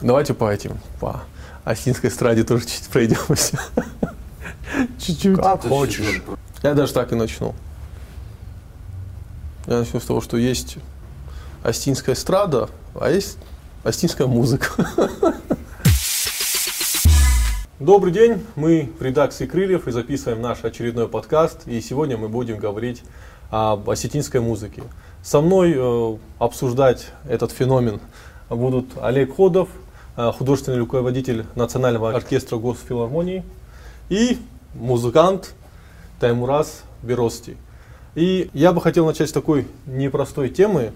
Давайте по этим, по осинской эстраде тоже чуть пройдемся. Чуть-чуть. Как хочешь. Я даже так и начну. Я начну с того, что есть остинская эстрада, а есть остинская музыка. Добрый день, мы в редакции «Крыльев» и записываем наш очередной подкаст. И сегодня мы будем говорить об осетинской музыке. Со мной э, обсуждать этот феномен будут Олег Ходов, художественный руководитель Национального оркестра Госфилармонии и музыкант Таймураз Берости. И я бы хотел начать с такой непростой темы,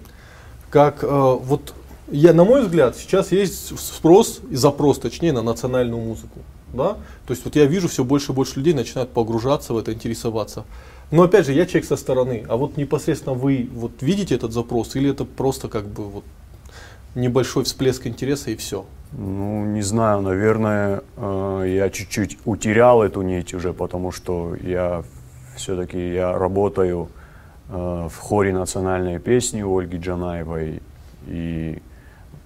как э, вот я, на мой взгляд, сейчас есть спрос и запрос, точнее, на национальную музыку. Да? То есть вот я вижу, все больше и больше людей начинают погружаться в это, интересоваться. Но опять же, я человек со стороны, а вот непосредственно вы вот видите этот запрос или это просто как бы вот небольшой всплеск интереса и все? Ну, не знаю, наверное, э, я чуть-чуть утерял эту нить уже, потому что я все-таки я работаю э, в хоре национальной песни Ольги Джанаевой и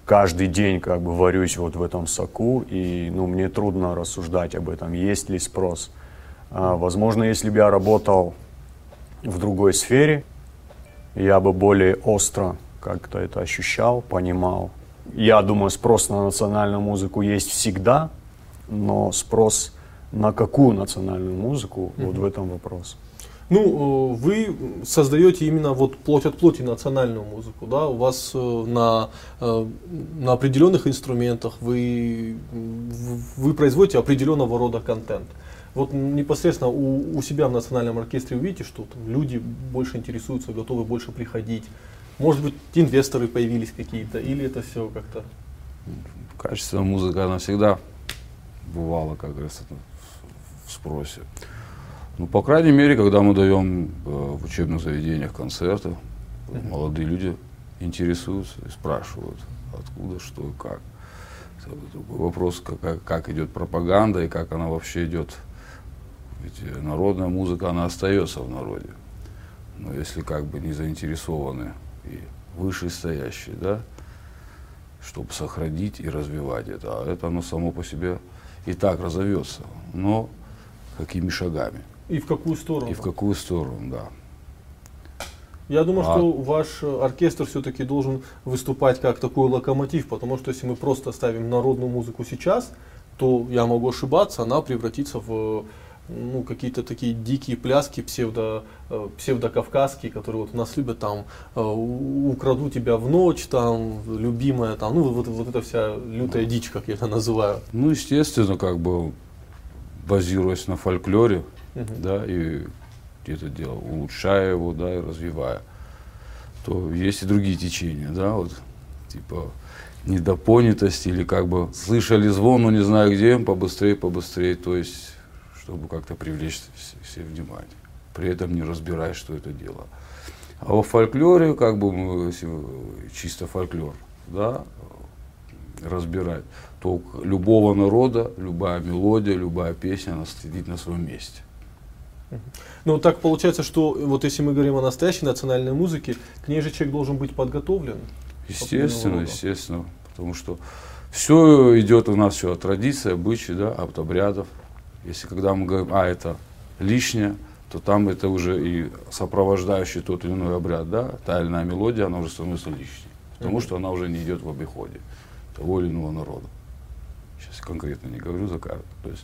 каждый день как бы варюсь вот в этом соку, и ну, мне трудно рассуждать об этом, есть ли спрос. А, возможно, если бы я работал в другой сфере, я бы более остро как-то это ощущал, понимал. Я думаю, спрос на национальную музыку есть всегда, но спрос на какую национальную музыку, mm-hmm. вот в этом вопрос. Ну, э, вы создаете именно вот плоть от плоти национальную музыку, да? У вас э, на, э, на определенных инструментах вы, вы производите определенного рода контент. Вот непосредственно у, у себя в национальном оркестре вы видите, что там люди больше интересуются, готовы больше приходить. Может быть, инвесторы появились какие-то, или это все как-то? Качественная музыка, она всегда бывала, как говорится, в спросе. Ну, по крайней мере, когда мы даем э, в учебных заведениях концерты, uh-huh. молодые люди интересуются и спрашивают, откуда, что и как. Вопрос, как, как идет пропаганда и как она вообще идет. Ведь народная музыка, она остается в народе. Но если как бы не заинтересованы и вышестоящие, да, чтобы сохранить и развивать это, а это оно само по себе и так разовьется. Но какими шагами? И в какую сторону? И в какую сторону, да. Я думаю, а... что ваш оркестр все-таки должен выступать как такой локомотив, потому что если мы просто ставим народную музыку сейчас, то я могу ошибаться, она превратится в ну, какие-то такие дикие пляски псевдо, э, псевдокавказские, которые вот у нас любят там э, украду тебя в ночь, там, любимая, там, ну, вот, вот эта вся лютая дичь, как я это называю. Ну, естественно, как бы базируясь на фольклоре, угу. да, и это дело, улучшая его, да, и развивая, то есть и другие течения, да, вот, типа, недопонятость или как бы слышали звон, но не знаю где, побыстрее, побыстрее, то есть, чтобы как-то привлечь все внимание. При этом не разбирая, что это дело. А во фольклоре, как бы, мы, чисто фольклор, да, разбирать, то любого народа, любая мелодия, любая песня, она сидит на своем месте. Ну, так получается, что вот если мы говорим о настоящей национальной музыке, к ней же человек должен быть подготовлен. Естественно, естественно. Потому что все идет у нас все от традиции, обычаи, да, от обрядов. Если когда мы говорим, а это лишнее, то там это уже и сопровождающий тот или иной обряд, да, та или иная мелодия, она уже становится лишней. Потому mm-hmm. что она уже не идет в обиходе того или иного народа. Сейчас конкретно не говорю за каждого, то есть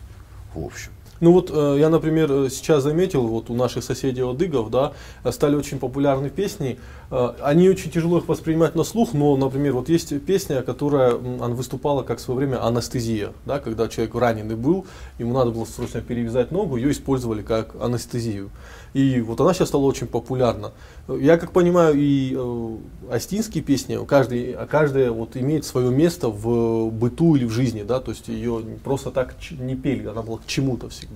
в общем. Ну вот э, я, например, э, сейчас заметил, вот у наших соседей Одыгов, да, стали очень популярны песни. Э, они очень тяжело их воспринимать на слух, но, например, вот есть песня, которая она выступала как в свое время анестезия, да, когда человек раненый был, ему надо было срочно перевязать ногу, ее использовали как анестезию. И вот она сейчас стала очень популярна. Я как понимаю, и э, астинские песни, каждый, каждая вот имеет свое место в быту или в жизни, да, то есть ее просто так не пели, она была к чему-то всегда.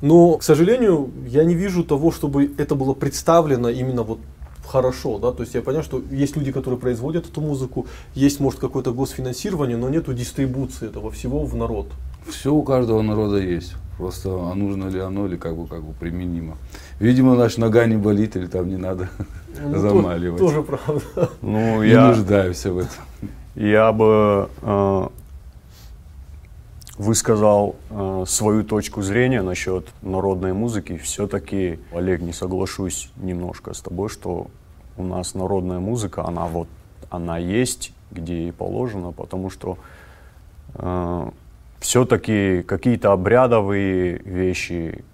Но, к сожалению, я не вижу того, чтобы это было представлено именно вот хорошо, да, то есть я понимаю, что есть люди, которые производят эту музыку, есть, может, какое-то госфинансирование, но нету дистрибуции этого всего в народ. Все у каждого народа есть. Просто а нужно ли оно, или как бы, как бы применимо. Видимо, наш нога не болит, или там не надо ну, замаливать. Тоже правда. Ну, не я, нуждаемся в этом. Я бы э, высказал э, свою точку зрения насчет народной музыки. Все-таки, Олег, не соглашусь немножко с тобой, что у нас народная музыка, она вот, она есть, где и положено, потому что э, все-таки какие-то обрядовые вещи,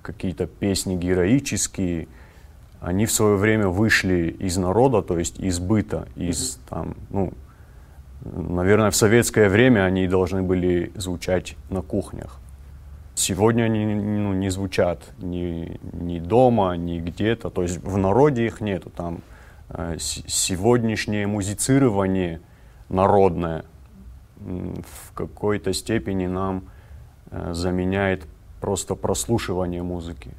какие-то песни героические, они в свое время вышли из народа, то есть из быта, из там, ну, Наверное, в советское время они должны были звучать на кухнях. Сегодня они ну, не звучат ни, ни дома, ни где-то. То есть в народе их нету. Там э, сегодняшнее музицирование народное в какой-то степени нам э, заменяет просто прослушивание музыки.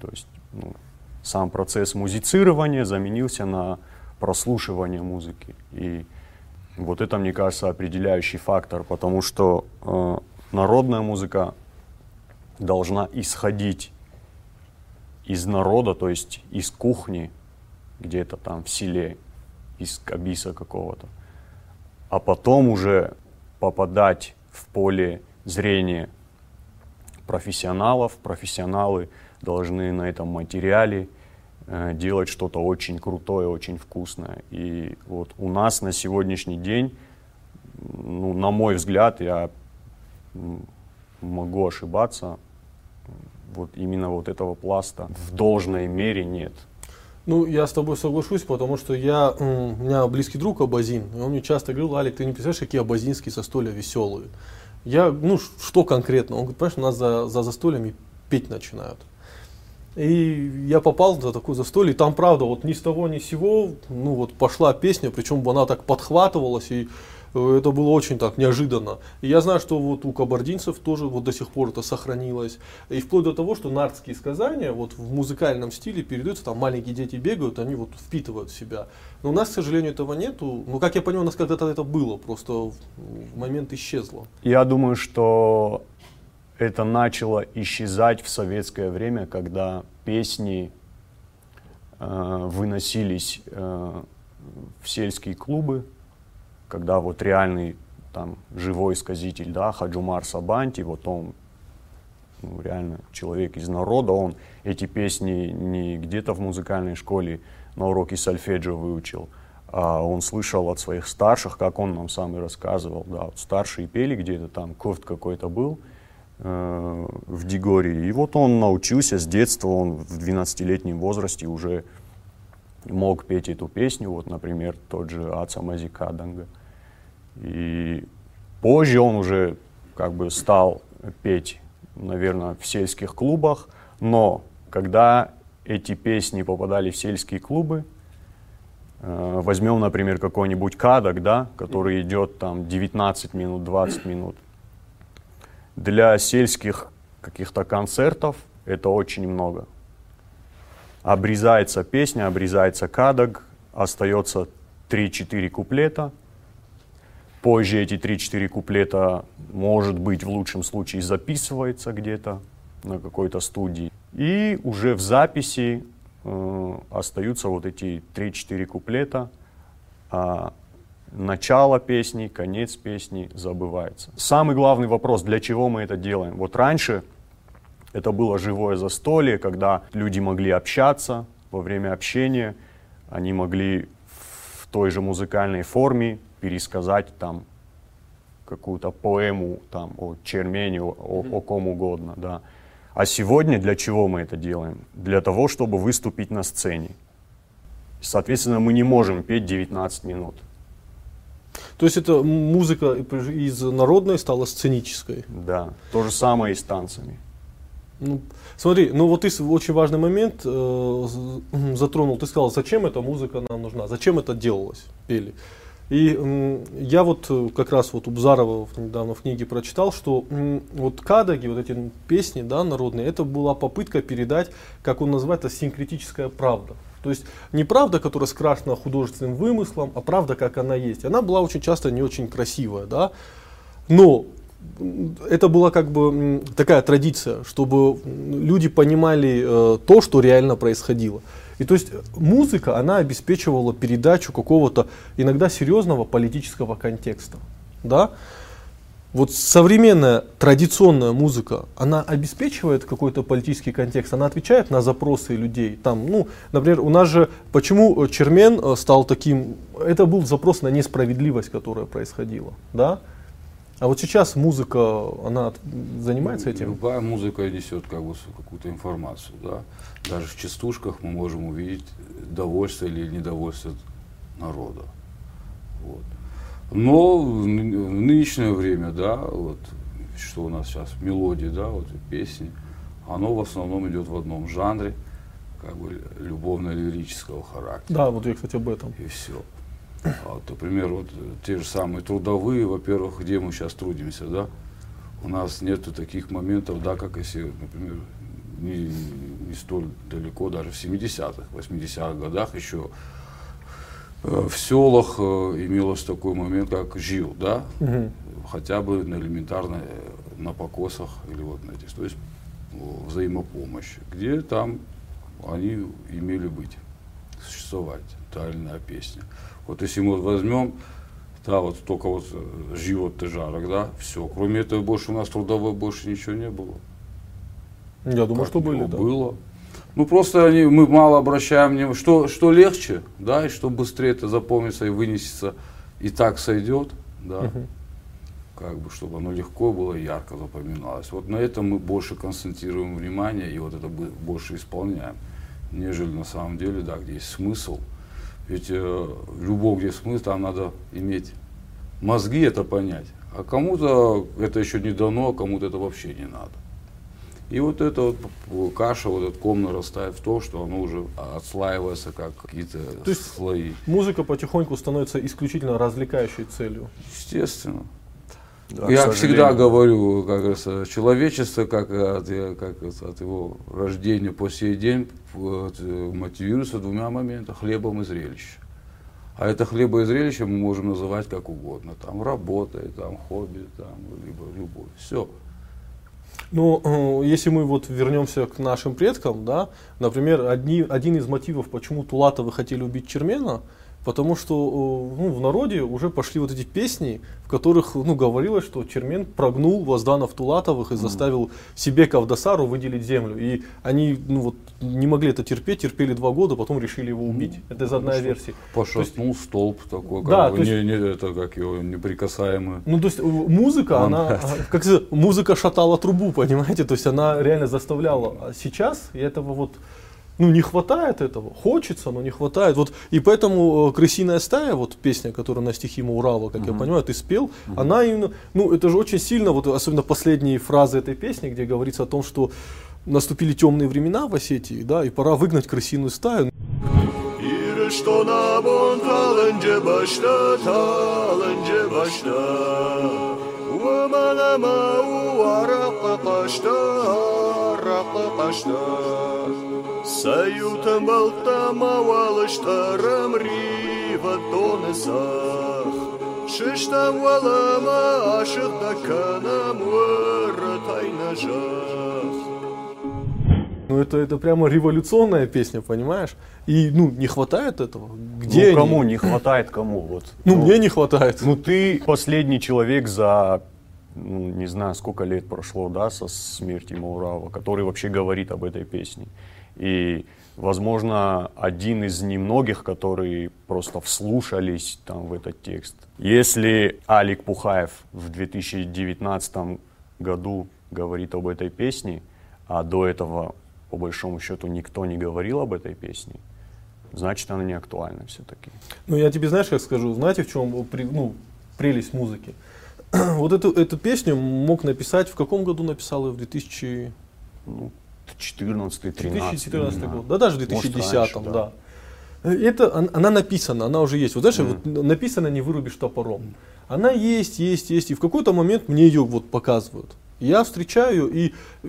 То есть ну, сам процесс музицирования заменился на прослушивание музыки. И вот это, мне кажется, определяющий фактор, потому что э, народная музыка должна исходить из народа, то есть из кухни, где-то там в селе, из кабиса какого-то, а потом уже попадать в поле зрения профессионалов. Профессионалы должны на этом материале делать что-то очень крутое, очень вкусное. И вот у нас на сегодняшний день, ну, на мой взгляд, я могу ошибаться, вот именно вот этого пласта в должной мере нет. Ну, я с тобой соглашусь, потому что я, у меня близкий друг Абазин, и он мне часто говорил, Алик, ты не представляешь, какие абазинские застолья веселые. Я, ну, что конкретно? Он говорит, понимаешь, у нас за, за застольями петь начинают. И я попал за такое застолье, и там, правда, вот ни с того ни с сего, ну вот пошла песня, причем она так подхватывалась, и э, это было очень так неожиданно. И я знаю, что вот у кабардинцев тоже вот до сих пор это сохранилось. И вплоть до того, что нардские сказания вот в музыкальном стиле передаются, там маленькие дети бегают, они вот впитывают в себя. Но у нас, к сожалению, этого нету. Ну, как я понимаю, у нас когда-то это было, просто в момент исчезло. Я думаю, что это начало исчезать в советское время, когда песни э, выносились э, в сельские клубы, когда вот реальный там живой сказитель, да, Хаджумар Сабанти, вот он ну, реально человек из народа, он эти песни не где-то в музыкальной школе на уроке сольфеджио выучил, а он слышал от своих старших, как он нам сам и рассказывал, да, вот старшие пели где-то там, кофт какой-то был, в Дигории. И вот он научился с детства, он в 12-летнем возрасте уже мог петь эту песню, вот, например, тот же Аца Мазикаданга. И позже он уже как бы стал петь, наверное, в сельских клубах, но когда эти песни попадали в сельские клубы, э, возьмем, например, какой-нибудь кадок, да, который идет там 19 минут, 20 минут, для сельских каких-то концертов это очень много. Обрезается песня, обрезается кадок, остается 3-4 куплета. Позже эти 3-4 куплета, может быть, в лучшем случае записывается где-то на какой-то студии. И уже в записи э, остаются вот эти 3-4 куплета. А начало песни, конец песни забывается. Самый главный вопрос, для чего мы это делаем? Вот раньше это было живое застолье, когда люди могли общаться во время общения, они могли в той же музыкальной форме пересказать там какую-то поэму там, о Чермене, о, о ком угодно. Да. А сегодня для чего мы это делаем? Для того, чтобы выступить на сцене. Соответственно, мы не можем петь 19 минут. То есть это музыка из народной стала сценической. Да, то же самое и с танцами. Ну, смотри, ну вот ты очень важный момент э, затронул. Ты сказал, зачем эта музыка нам нужна, зачем это делалось, пели. И э, я вот э, как раз вот у Бзарова недавно в книге прочитал, что э, вот кадаги, вот эти песни да, народные, это была попытка передать, как он называет, это синкретическая правда. То есть не правда, которая скрашена художественным вымыслом, а правда, как она есть. Она была очень часто не очень красивая, да. Но это была как бы такая традиция, чтобы люди понимали э, то, что реально происходило. И то есть музыка, она обеспечивала передачу какого-то иногда серьезного политического контекста. Да? Вот современная традиционная музыка, она обеспечивает какой-то политический контекст, она отвечает на запросы людей. Там, ну, например, у нас же, почему Чермен э, стал таким, это был запрос на несправедливость, которая происходила, да? А вот сейчас музыка, она занимается этим? Любая музыка несет как бы какую-то информацию, да. Даже в частушках мы можем увидеть довольство или недовольство народа. Вот. Но в нынешнее время, да, вот, что у нас сейчас, мелодии, да, вот песни, оно в основном идет в одном жанре, как бы любовно-лирического характера. Да, вот я, кстати, об этом. И все. А вот, например, вот те же самые трудовые, во-первых, где мы сейчас трудимся, да, у нас нету таких моментов, да, как если, например, не, не столь далеко, даже в 70-х, 80-х годах еще в селах э, имелось такой момент, как жил, да, угу. хотя бы на элементарно э, на покосах или вот на этих, то есть взаимопомощь, где там они имели быть, существовать, та или иная песня. Вот если мы возьмем, да, вот только вот живот ты жарок, да, все, кроме этого больше у нас трудовой больше ничего не было. Я думаю, как что были, да. Было. Ну просто они, мы мало обращаем внимание, что, что легче, да, и что быстрее это запомнится и вынесется, и так сойдет, да, угу. как бы, чтобы оно легко было и ярко запоминалось. Вот на этом мы больше концентрируем внимание и вот это больше исполняем, нежели на самом деле, да, где есть смысл. Ведь э, любого, где смысл, там надо иметь мозги это понять. А кому-то это еще не дано, а кому-то это вообще не надо. И вот эта вот каша, вот этот ком нарастает в то, что оно уже отслаивается как какие-то то есть слои. Музыка потихоньку становится исключительно развлекающей целью. Естественно. Да, Я всегда говорю, как говорится, человечество, как от, как от его рождения по сей день, вот, мотивируется двумя моментами, хлебом и зрелищем. А это хлеба и зрелище мы можем называть как угодно. Там работа, там хобби, там, либо любовь. Все. Ну, э, если мы вот вернемся к нашим предкам, да, например, одни, один из мотивов, почему Тулатовы хотели убить Чермена, потому что э, ну, в народе уже пошли вот эти песни, в которых ну, говорилось, что Чермен прогнул Возданов Тулатовых и заставил себе Кавдасару выделить землю. И они ну, вот, не могли это терпеть, терпели два года, потом решили его убить. Ну, это из одной версии. Пошатнул есть, столб такой, как да, бы, есть, не, не, это как его неприкасаемый. Ну, то есть э, музыка, Он, она, как музыка шатала трубу, понимаете, то есть она реально заставляла. А сейчас и этого вот ну, не хватает этого. Хочется, но не хватает. Вот, и поэтому э, «Крысиная стая», вот песня, которая на стихи Маурава, как uh-huh. я понимаю, ты спел, uh-huh. она именно, ну, это же очень сильно, вот особенно последние фразы этой песни, где говорится о том, что наступили темные времена в Осетии, да, и пора выгнать крысиную стаю. Саютам балтама валыштарам рива тонесах. Шиштам валама ашық даканам тайнажах. Ну это, это прямо революционная песня, понимаешь? И ну не хватает этого. Где ну, кому не хватает кому вот. Ну, ну мне не хватает. Ну ты последний человек за ну, не знаю, сколько лет прошло, да, со смерти Маурава, который вообще говорит об этой песне. И, возможно, один из немногих, которые просто вслушались там в этот текст. Если Алик Пухаев в 2019 году говорит об этой песне, а до этого, по большому счету, никто не говорил об этой песне, значит, она не актуальна все-таки. Ну, я тебе, знаешь, как скажу, знаете, в чем ну, прелесть музыки? вот эту, эту песню мог написать, в каком году написал ее? В 2000... Ну, 14 13 2014 год, да, даже в 2010 раньше, да. да. Это, она написана, она уже есть. Вот знаешь, mm. вот написано не вырубишь топором. Она есть, есть, есть. И в какой-то момент мне ее вот показывают. Я встречаю, и э,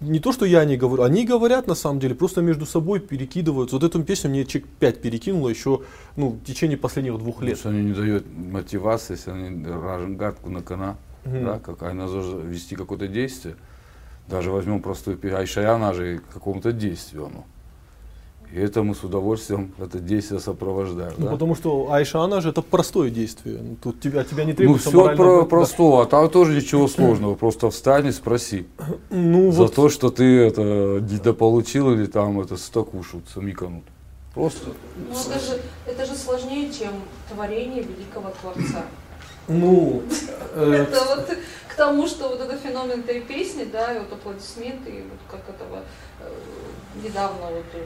не то, что я не говорю, они говорят на самом деле, просто между собой перекидываются. Вот эту песню мне человек 5 перекинуло еще ну, в течение последних двух лет. Потому что они не дают мотивации, если они ражен гадку на кона, mm. да, какая надо вести какое-то действие. Даже возьмем простую Айшая, она же к какому-то действию. Ну. И это мы с удовольствием это действие сопровождаем. Ну, да? потому что Айша, она же это простое действие. Ну, Тут тебя, от тебя не Ну, требуется все морально про быть- простого, а там тоже ничего сложного. Просто встань и спроси. Ну, За вот, то, что ты это недополучил или там это стокушут, миканут. Просто. Ну, это же, это же сложнее, чем творение великого Творца. ну, э, Это вот к тому, что вот это феномен этой песни, да, и вот аплодисменты, и вот как этого э, недавно вот э,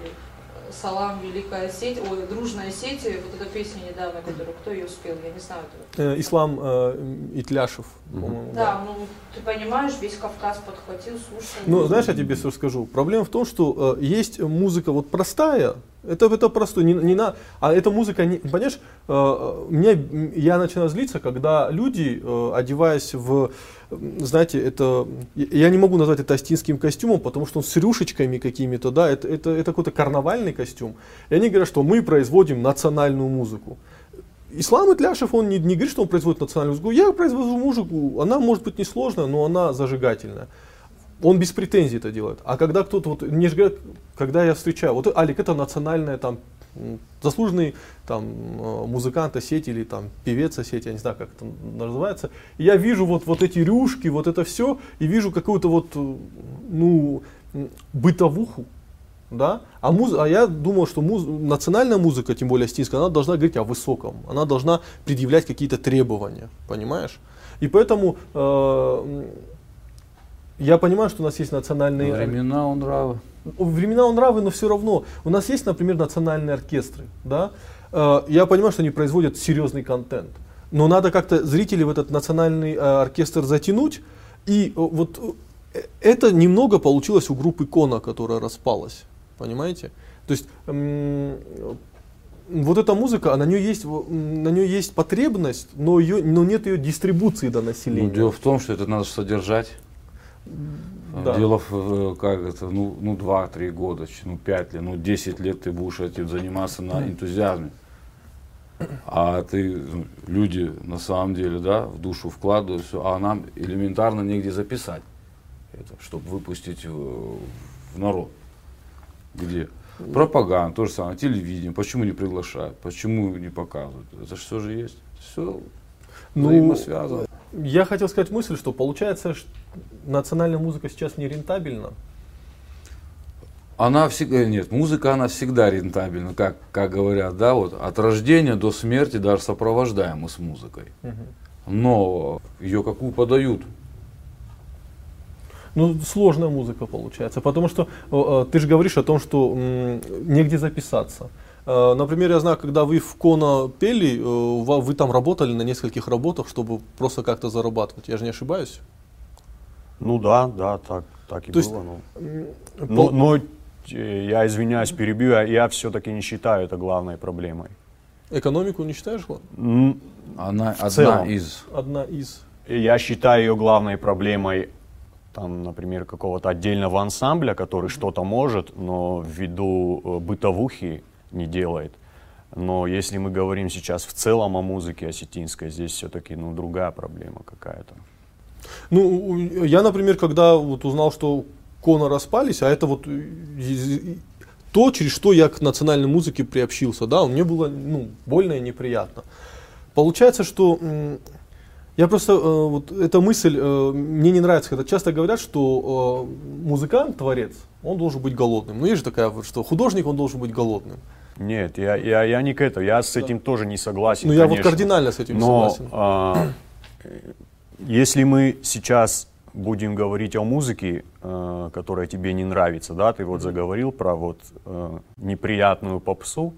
Салам, Великая сеть, ой, Дружная сеть, вот эта песня недавно, которую, кто ее спел, я не знаю. это- э, Ислам э, Итляшев, по-моему. Да, ну ты понимаешь, весь Кавказ подхватил, слушал. Ну, знаешь, я тебе что скажу. Проблема в том, что э, есть музыка вот простая, это, это простое, не, не на, а эта музыка, не, понимаешь, э, меня, я начинаю злиться, когда люди, э, одеваясь в, знаете, это, я не могу назвать это астинским костюмом, потому что он с рюшечками какими-то, да, это, это, это какой-то карнавальный костюм. И они говорят, что мы производим национальную музыку. Ислам Итляшев, он не, не говорит, что он производит национальную музыку. Я произвожу музыку, она может быть несложная, но она зажигательная. Он без претензий это делает. А когда кто-то, вот, мне же говорят, когда я встречаю, вот Алик, это национальная там заслуженный там э, музыкант сети или там певец сети, я не знаю, как это называется. И я вижу вот, вот эти рюшки, вот это все, и вижу какую-то вот, э, ну, бытовуху, да, а, муз... а я думал, что муз... национальная музыка, тем более астинская, она должна говорить о высоком, она должна предъявлять какие-то требования, понимаешь? И поэтому э, я понимаю, что у нас есть национальные... Времена он нравы. Времена он нравы, но все равно. У нас есть, например, национальные оркестры, да? Э, Я понимаю, что они производят серьезный контент, но надо как-то зрителей в этот национальный э, оркестр затянуть. И э, вот это немного получилось у группы Кона, которая распалась, понимаете? То есть вот эта музыка, на нее есть, на нее есть потребность, но, ее, но нет ее дистрибуции до Ну, населения. дело в том, что это надо содержать. Да. Дело в, э, как это, ну, ну 2-3 года, ну 5 лет, ну 10 лет ты будешь этим заниматься на энтузиазме. А ты, ну, люди на самом деле, да, в душу вкладывают все, а нам элементарно негде записать это, чтобы выпустить в, в народ. Где? Пропаганда, то же самое, телевидение, почему не приглашают, почему не показывают, это же все же есть, все Ну, взаимосвязано. Я хотел сказать мысль, что получается, что национальная музыка сейчас не рентабельна. Она всегда, нет, музыка, она всегда рентабельна, как, как говорят, да, вот от рождения до смерти даже сопровождаем мы с музыкой. Но ее какую подают? Ну, сложная музыка получается, потому что э, э, ты же говоришь о том, что м, негде записаться. Э, Например, я знаю, когда вы в Кона пели, э, вы там работали на нескольких работах, чтобы просто как-то зарабатывать. Я же не ошибаюсь. Ну да, да, так, так и То было. ну. М, Но, пол- но, э, я извиняюсь, перебью, я, я все-таки не считаю это главной проблемой. Экономику не считаешь? Она одна целом. из. Одна из. Я считаю ее главной проблемой, там, например, какого-то отдельного ансамбля, который что-то может, но ввиду бытовухи не делает. Но если мы говорим сейчас в целом о музыке осетинской, здесь все-таки ну, другая проблема какая-то. Ну, я, например, когда вот узнал, что Кона распались, а это вот э, то, через что я к национальной музыке приобщился, да, мне было ну, больно и неприятно. Получается, что я просто, э, вот эта мысль, э, мне не нравится, когда часто говорят, что э, музыкант, творец, он должен быть голодным. Ну, есть же такая вот, что художник, он должен быть голодным. Нет, я, я, я не к этому, я с этим тоже не согласен. Ну, я вот кардинально с этим не Но согласен. а, если мы сейчас будем говорить о музыке, э, которая тебе не нравится, да, ты вот заговорил про вот э, неприятную попсу,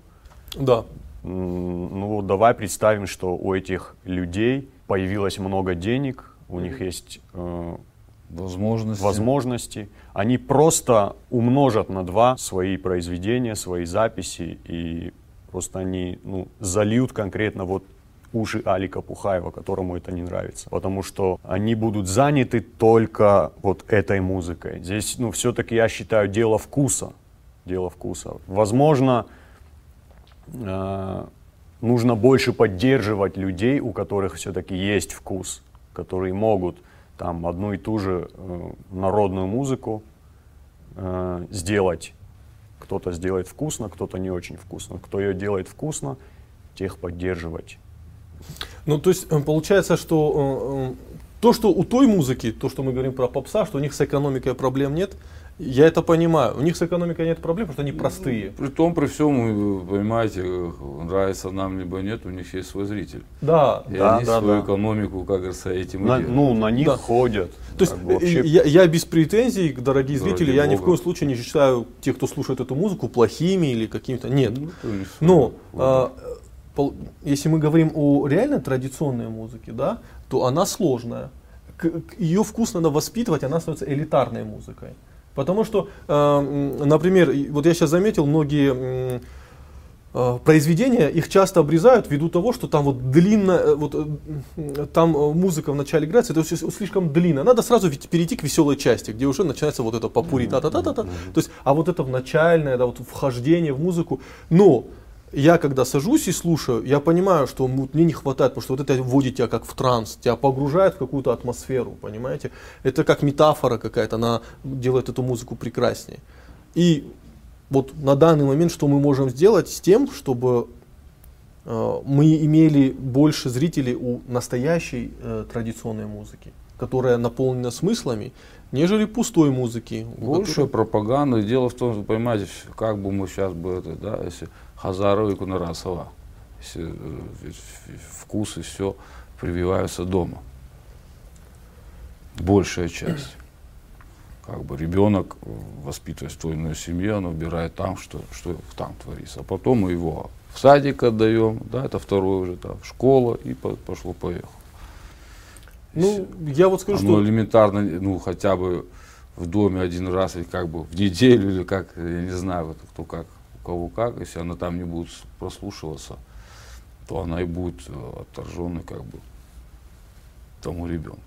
Да. Ну вот давай представим, что у этих людей появилось много денег, у них есть э, Возможности. возможности, они просто умножат на два свои произведения, свои записи, и просто они ну, зальют конкретно вот уши Алика Пухаева, которому это не нравится. Потому что они будут заняты только вот этой музыкой. Здесь, ну, все-таки я считаю, дело вкуса. Дело вкуса. Возможно, э, нужно больше поддерживать людей, у которых все-таки есть вкус, которые могут там одну и ту же э, народную музыку э, сделать кто-то сделает вкусно, кто-то не очень вкусно. Кто ее делает вкусно, тех поддерживать. Ну, то есть э, получается, что э, э, то, что у той музыки, то, что мы говорим про попса, что у них с экономикой проблем нет, я это понимаю. У них с экономикой нет проблем, потому что они простые. При том, при всем, понимаете, нравится нам либо нет, у них есть свой зритель. Да, И Да, они да, свою да. экономику, как говорится, этим На- делают. ну, на них Да. ходят. То есть э, вообще я, я без претензий, дорогие Ради зрители, я ни в бога. коем случае не считаю тех, кто слушает эту музыку, плохими или какими-то. Нет. Ну, свой Но выбор. а, пол- если мы говорим о реально традиционной музыке, да, то она сложная. ее вкус надо воспитывать, она становится элитарной музыкой. Потому что, э, например, вот я сейчас заметил, многие э, произведения, их часто обрезают ввиду того, что там вот длинно, э, вот там музыка вначале играется, это слишком длинно. Надо сразу ведь перейти к веселой части, где уже начинается вот это попури та та та та та То есть, а вот это в начальное, да, вот вхождение в музыку. Но я когда сажусь и слушаю, я понимаю, что мне не хватает, потому что вот это вводит тебя как в транс, тебя погружает в какую-то атмосферу, понимаете? Это как метафора какая-то, она делает эту музыку прекраснее. И вот на данный момент что мы можем сделать с тем, чтобы э, мы имели больше зрителей у настоящей э, традиционной музыки, которая наполнена смыслами, нежели пустой музыки. Больше которой- пропаганды. Дело в том, что, понимаете, как бы мы сейчас бы это, да, если Хазарова и Кунарасова, если э, вкус и все прививаются дома. Большая часть. Как бы ребенок, воспитываясь в той или иной семье, он выбирает там, что, что там творится. А потом мы его в садик отдаем, да, это второй уже там, школа, и по- пошло-поехало. Ну, я вот скажу, Оно что элементарно, ну, хотя бы в доме один раз, или как бы в неделю, или как, я не знаю, вот кто как, у кого как, если она там не будет прослушиваться, то она и будет э, отторженной, как бы, тому ребенку.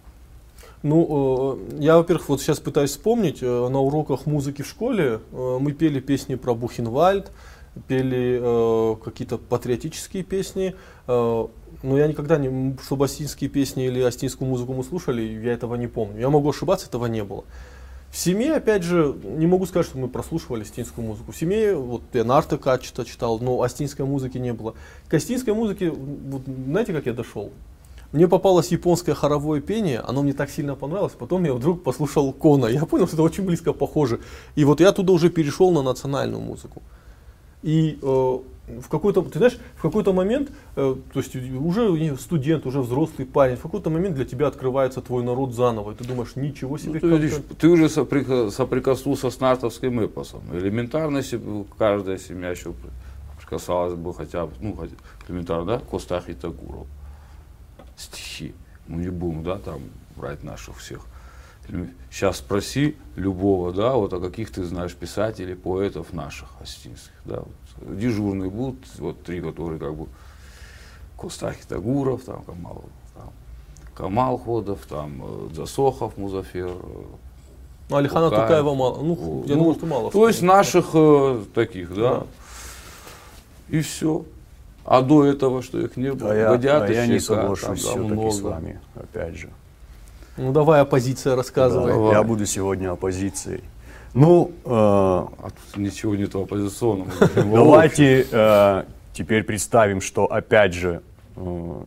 Ну, э, я, во-первых, вот сейчас пытаюсь вспомнить, э, на уроках музыки в школе мы пели песни про Бухенвальд, пели какие-то патриотические песни, но я никогда не, чтобы осетинские песни или осетинскую музыку мы слушали, я этого не помню. Я могу ошибаться, этого не было. В семье, опять же, не могу сказать, что мы прослушивали осетинскую музыку. В семье, вот я Нарты Качета читал, но осетинской музыки не было. К осетинской музыке, вот, знаете, как я дошел? Мне попалось японское хоровое пение, оно мне так сильно понравилось, потом я вдруг послушал Кона, я понял, что это очень близко похоже. И вот я туда уже перешел на национальную музыку. И э, в какой-то, ты знаешь, в какой-то момент, э, то есть уже студент, уже взрослый парень, в какой-то момент для тебя открывается твой народ заново, и ты думаешь, ничего себе, Ну, ты, видишь, ты уже соприка- соприкоснулся с нартовским эпосом. Элементарно, если бы каждая семья еще при- прикасалась бы хотя бы, ну, хотя, элементарно, да, Костах и Тагуров. Стихи. Мы не будем, да, там, брать наших всех. Сейчас спроси любого, да, вот о каких ты знаешь писателей, поэтов наших осетинских, да. Вот, дежурные будут, вот три, которые как бы Костахи Тагуров, там, Камал, там, Камал Ходов, там, э, Засохов, Музафер, э, Ну, Алихана Тукаев. Тукаева мало, ну, я Ну, думаю, что мало. То есть наших э, таких, да. Да. И все. А до этого, что их не было, Да, я, Бодята, да, я не Щека, там, соглашусь да, с вами, опять же. Ну, давай оппозиция рассказывай. Да, Давай. я буду сегодня оппозицией. Ну, э, А ничего нет оппозиционного. Давайте э, теперь представим, что опять же э,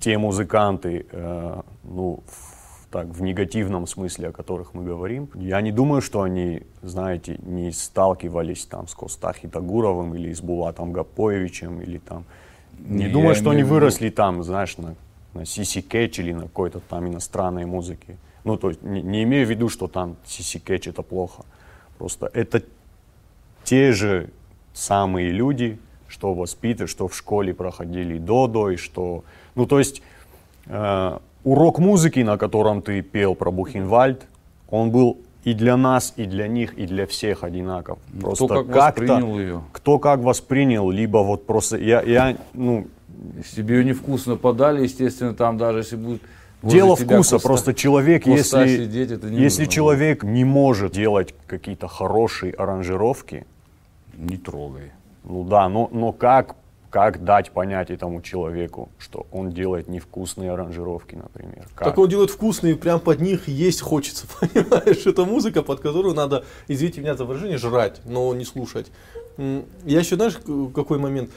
те музыканты, э, ну, в, так, в негативном смысле, о которых мы говорим, я не думаю, что они, знаете, не сталкивались там с Костахи Тагуровым или с Булатом Гапоевичем или там. Не Не, думаю, что они выросли там, знаешь, на, на CC Catch или на какой-то там иностранной музыке. Ну, то есть не, не имею в виду, что там CC Catch это плохо. Просто это те же самые люди, что воспитывают, что в школе проходили Додо, и что... Ну, то есть э, урок музыки, на котором ты пел про Бухенвальд, он был и для нас, и для них, и для всех одинаков. Ну, Кто как воспринял ее. Кто как воспринял, либо вот просто... Я, я ну, Если тебе ее невкусно подали, естественно, там даже если будет возле Дело вкуса, Коста- просто человек, Коста если, сидеть, это не если нужно. человек не может делать какие-то хорошие аранжировки, Не трогай. ну да, но, но как, как дать понять этому человеку, что он делает невкусные аранжировки, например. Как? Так он делает вкусные, прям под них есть хочется, понимаешь? Это музыка, под которую надо, извините меня за выражение, жрать, но не слушать. Я еще, знаешь, какой момент?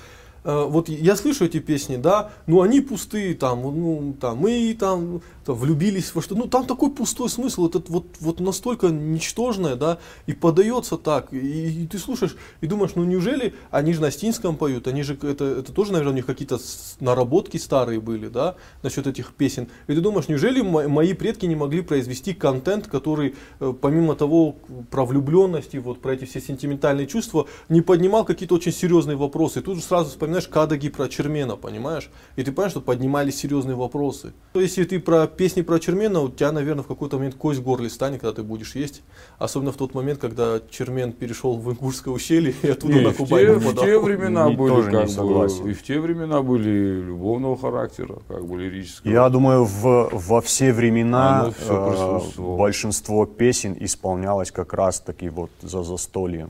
Э, вот я слышу эти песни, да, ну они пустые, там, ну, там, мы там, там влюбились во что, ну там такой пустой смысл, этот вот, вот настолько ничтожное, да, и подается так, и, и ты слушаешь и думаешь, ну неужели они же на стинском поют, они же, это, это тоже, наверное, у них какие-то наработки старые были, да, насчет этих песен, и ты думаешь, неужели мои предки не могли произвести контент, который, э, помимо того, про влюбленность и вот про эти все сентиментальные чувства, не поднимал какие-то очень серьезные вопросы, и тут же сразу вспоминаешь Кадаги про Чермена, понимаешь? И ты понимаешь, что поднимались серьезные вопросы. То если ты про песни про Чермена, у тебя, наверное, в какой-то момент кость в горле станет, когда ты будешь есть. Особенно в тот момент, когда Чермен перешел в Ингушское ущелье и оттуда не, на Кубань в те, в те времена не, были тоже как не согласен. бы, и в те времена были любовного характера, как бы лирического. Я думаю, в, во все времена э, большинство песен исполнялось как раз таки вот за застольем.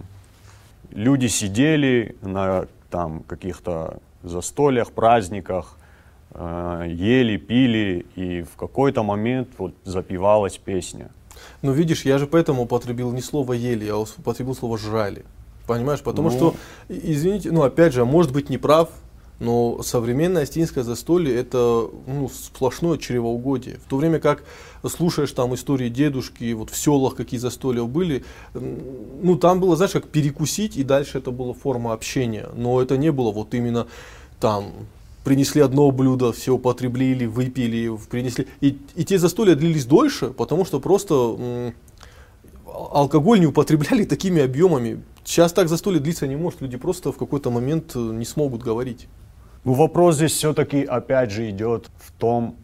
Люди сидели на там каких-то застольях, праздниках, ели, пили, и в какой-то момент вот запевалась песня. Ну видишь, я же поэтому употребил не слово ели, я употребил слово жрали. Понимаешь, потому Ну. что, извините, ну опять же, может быть не прав, но современное астинское застолье это ну, сплошное чревоугодие. В то время как слушаешь там истории дедушки, вот в селах какие застолья были, ну там было, знаешь, как перекусить, и дальше это была форма общения. Но это не было вот именно там принесли одно блюдо, все употребили, выпили, принесли. И, и те застолья длились дольше, потому что просто алкоголь не употребляли такими объемами. Сейчас так застолье длиться не может, люди просто в какой-то момент э, не смогут говорить. Ну, вопрос здесь все-таки опять же идет в том,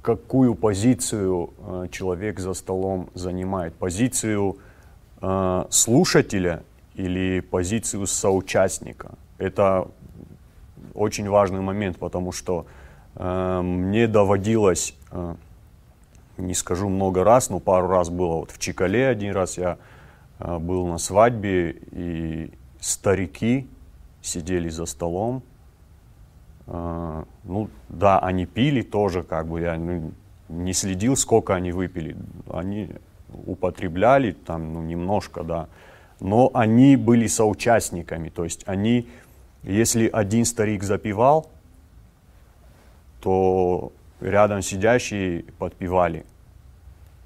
какую позицию э, человек за столом занимает. Позицию э, слушателя или позицию соучастника. Это очень важный момент, потому что э, мне доводилось, э, не скажу много раз, но пару раз было вот в Чикале один раз я э, был на свадьбе, и старики сидели за столом. Э, ну да, они пили тоже, как бы я ну, не следил, сколько они выпили. Они употребляли там ну, немножко, да. Но они были соучастниками, то есть они, если один старик запивал, то рядом сидящие подпевали.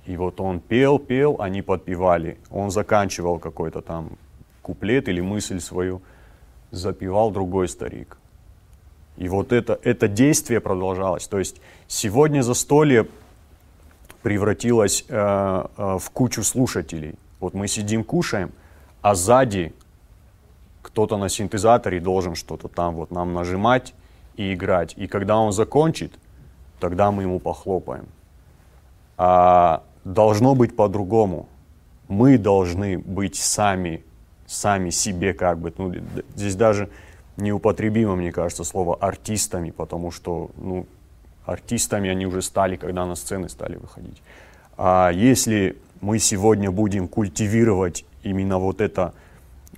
И вот он пел, пел, они подпевали. Он заканчивал какой-то там куплет или мысль свою, запевал другой старик. И вот это, это действие продолжалось. То есть сегодня застолье превратилось э, э, в кучу слушателей. Вот мы сидим, кушаем, а сзади кто-то на синтезаторе должен что-то там вот нам нажимать и играть. И когда он закончит, тогда мы ему похлопаем. А должно быть по-другому. Мы должны быть сами, сами себе как бы. Ну, здесь даже неупотребимо, мне кажется, слово артистами, потому что ну, артистами они уже стали, когда на сцены стали выходить. А если мы сегодня будем культивировать именно вот это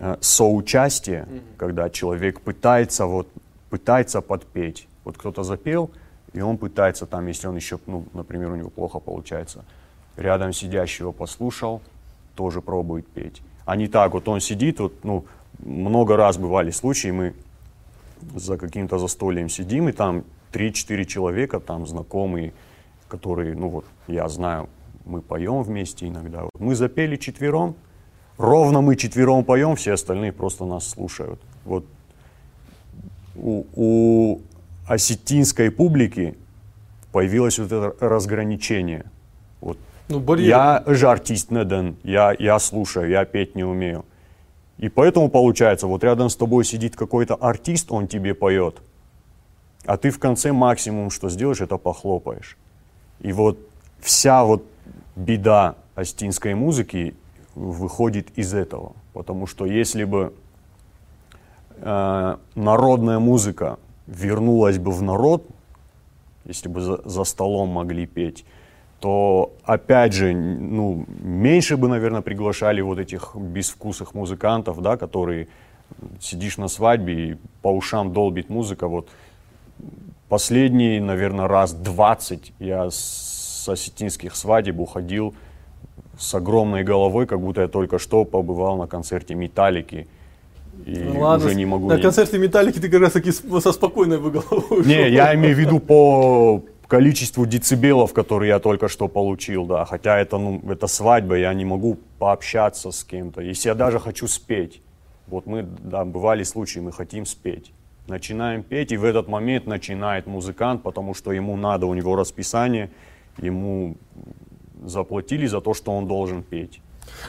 э, соучастие, когда человек пытается вот пытается подпеть. Вот кто-то запел, и он пытается там, если он еще, ну, например, у него плохо получается, рядом сидящего послушал, тоже пробует петь. А не так, вот он сидит, вот, ну, много раз бывали случаи, мы за каким-то застольем сидим, и там 3-4 человека, там знакомые, которые, ну вот, я знаю, мы поем вместе иногда. Мы запели четвером, ровно мы четвером поем, все остальные просто нас слушают. Вот у, у осетинской публики появилось вот это разграничение. Вот Ну, барьер. я же артист Неден, я, я слушаю, я петь не умею. И поэтому получается, вот рядом с тобой сидит какой-то артист, он тебе поет, а ты в конце максимум, что сделаешь, это похлопаешь. И вот вся вот беда астинской музыки выходит из этого. Потому что если бы э, народная музыка вернулась бы в народ, если бы за, за столом могли петь, то опять же, ну, меньше бы, наверное, приглашали вот этих безвкусных музыкантов, да, которые сидишь на свадьбе и по ушам долбит музыка. Вот последний, наверное, раз 20 я с осетинских свадеб уходил с огромной головой, как будто я только что побывал на концерте Металлики. И Ну ладно, уже не могу... На ни- концерте Металлики ты как раз таки со спокойной бы головой Не, я имею в виду по количеству децибелов, которые я только что получил, да. Хотя это, ну, это свадьба, я не могу пообщаться с кем-то. Если я даже хочу спеть, вот мы, да, бывали случаи, мы хотим спеть. Начинаем петь, и в этот момент начинает музыкант, потому что ему надо, у него расписание, ему заплатили за то, что он должен петь.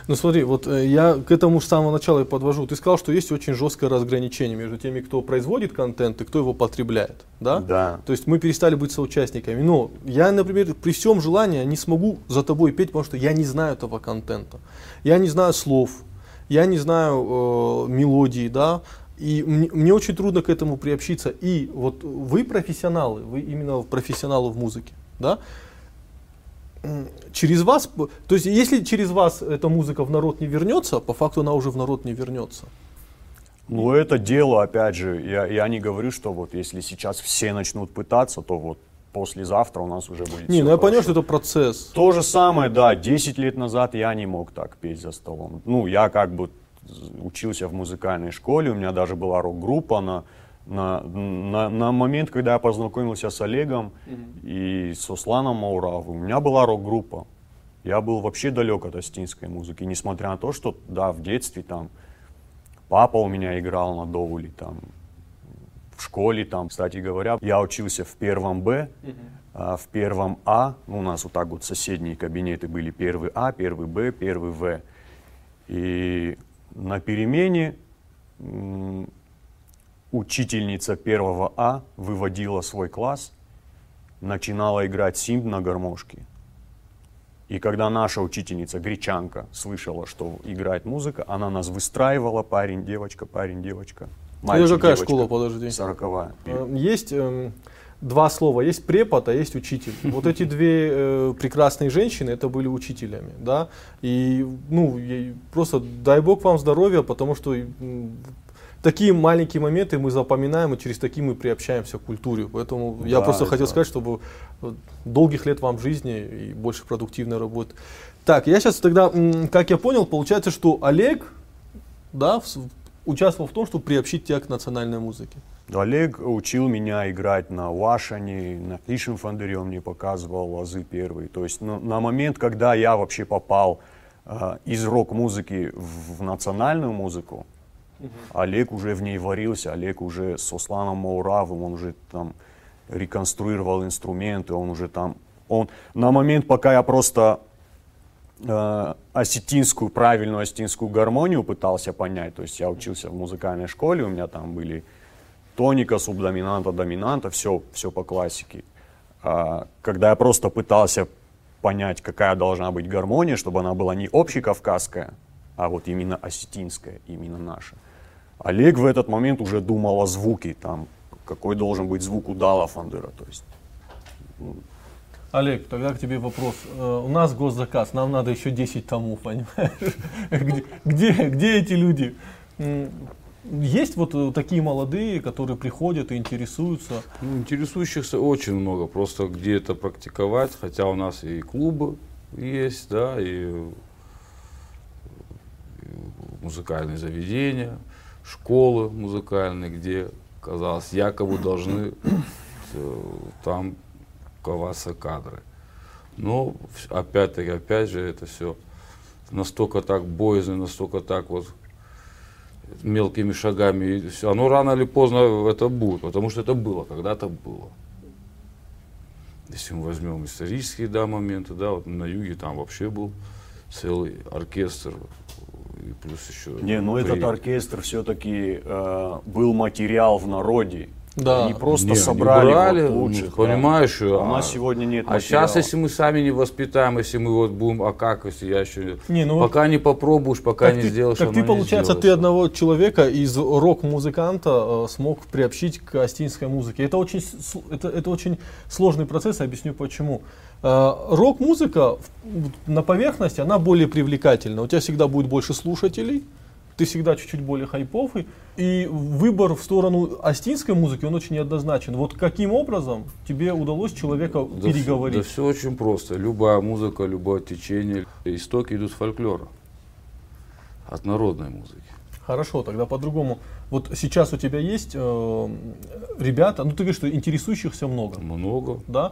Ну смотри, вот э, я к этому с самого начала и подвожу. Ты сказал, что есть очень жесткое разграничение между теми, кто производит контент и кто его потребляет, да? Да. То есть мы перестали быть соучастниками. Но я, например, при всем желании не смогу за тобой петь, потому что я не знаю этого контента. Я не знаю слов, я не знаю э, мелодии, да. И мне, мне очень трудно к этому приобщиться. И вот вы профессионалы, вы именно профессионалы в музыке, да? Через вас, то есть если через вас эта музыка в народ не вернется, по факту она уже в народ не вернется. Ну, это дело, опять же, я, я не говорю, что вот если сейчас все начнут пытаться, то вот послезавтра у нас уже будет Не, ну я понял, что это процесс. То же самое, да, 10 лет назад я не мог так петь за столом. Ну, я как бы учился в музыкальной школе, у меня даже была рок-группа на, на, на, на момент, когда я познакомился с Олегом и с Усланом Мауравым, у меня была рок-группа. Я был вообще далек от астинской музыки, несмотря на то, что, да, в детстве там папа у меня играл на доуле, там, в школе, там, кстати говоря, я учился в первом Б, а, в первом А, ну, у нас вот так вот соседние кабинеты были, первый А, первый Б, первый В. И на перемене учительница первого А выводила свой класс, начинала играть симп на гармошке. И когда наша учительница, гречанка, слышала, что играет музыка, она нас выстраивала, парень, девочка, парень, девочка. Это какая девочка. школа, подожди? Сороковая. Э, Есть эм, два слова, есть препод, а есть учитель. Вот эти две э, прекрасные женщины, это были учителями, да, и, ну, просто дай бог вам здоровья, потому что такие маленькие моменты мы запоминаем, и через такие мы приобщаемся к культуре, поэтому я Да, просто хотел сказать, чтобы вот, долгих лет вам жизни и больше продуктивной работы. Так, я сейчас тогда, как я понял, получается, что Олег, да, участвовал в том, чтобы приобщить тебя к национальной музыке. Олег учил меня играть на Вашане, на Ишем Фандере он мне показывал лазы первые. То есть на, на момент, когда я вообще попал э, из рок-музыки в, в национальную музыку, Олег уже в ней варился, Олег уже с Осланом Мауравым, он уже там реконструировал инструменты, он уже там, он на момент, пока я просто э, осетинскую, правильную осетинскую гармонию пытался понять. То есть я учился в музыкальной школе, у меня там были тоника, субдоминанта, доминанта, все, все по классике. А, когда я просто пытался понять, какая должна быть гармония, чтобы она была не общекавказская, а вот именно осетинская, именно наша. Олег в этот момент уже думал о звуке, там, какой должен быть звук у Дала Фандера. То есть Олег, тогда к тебе вопрос. Э, У нас госзаказ, нам надо еще 10 томов, понимаешь? Где, где, где эти люди? Есть вот э, такие молодые, которые приходят и интересуются. Ну, интересующихся очень много, просто где это практиковать, хотя у нас и клубы есть, да, и, и музыкальные заведения, школы музыкальные, где, казалось, якобы должны э, там коваться кадры. Но опять-таки, опять же, это все настолько так боязно, настолько так вот мелкими шагами, и всё. оно рано или поздно это будет, потому что это было, когда-то было. Если мы возьмем исторические да, моменты, да, вот на юге там вообще был целый оркестр, и плюс еще... Не, ну при- этот оркестр все-таки был материал в народе. Да. Они просто Не, собрали брали, вот ну, лучших. понимаешь, да. а- У нас сегодня нет А сейчас, материала. если мы сами не воспитаем, если мы вот будем, а как, если я еще... Не, ну пока не попробуешь, пока не ты, сделаешь, так оно ты, не получается, ты одного человека из рок-музыканта э, смог приобщить к астинской музыке. Это очень, это, это очень сложный процесс, я объясню почему. Э, Рок-музыка на поверхности, она более привлекательна. У тебя всегда будет больше слушателей, ты всегда чуть-чуть более хайповый, и выбор в сторону астинской музыки, он очень неоднозначен. Вот каким образом тебе удалось человека Да переговорить? Все, да все очень просто. Любая музыка, любое течение, истоки идут с фольклора, от народной музыки. Хорошо, тогда по-другому. Вот сейчас у тебя есть э, ребята, ну ты говоришь, что интересующихся много, Много. да?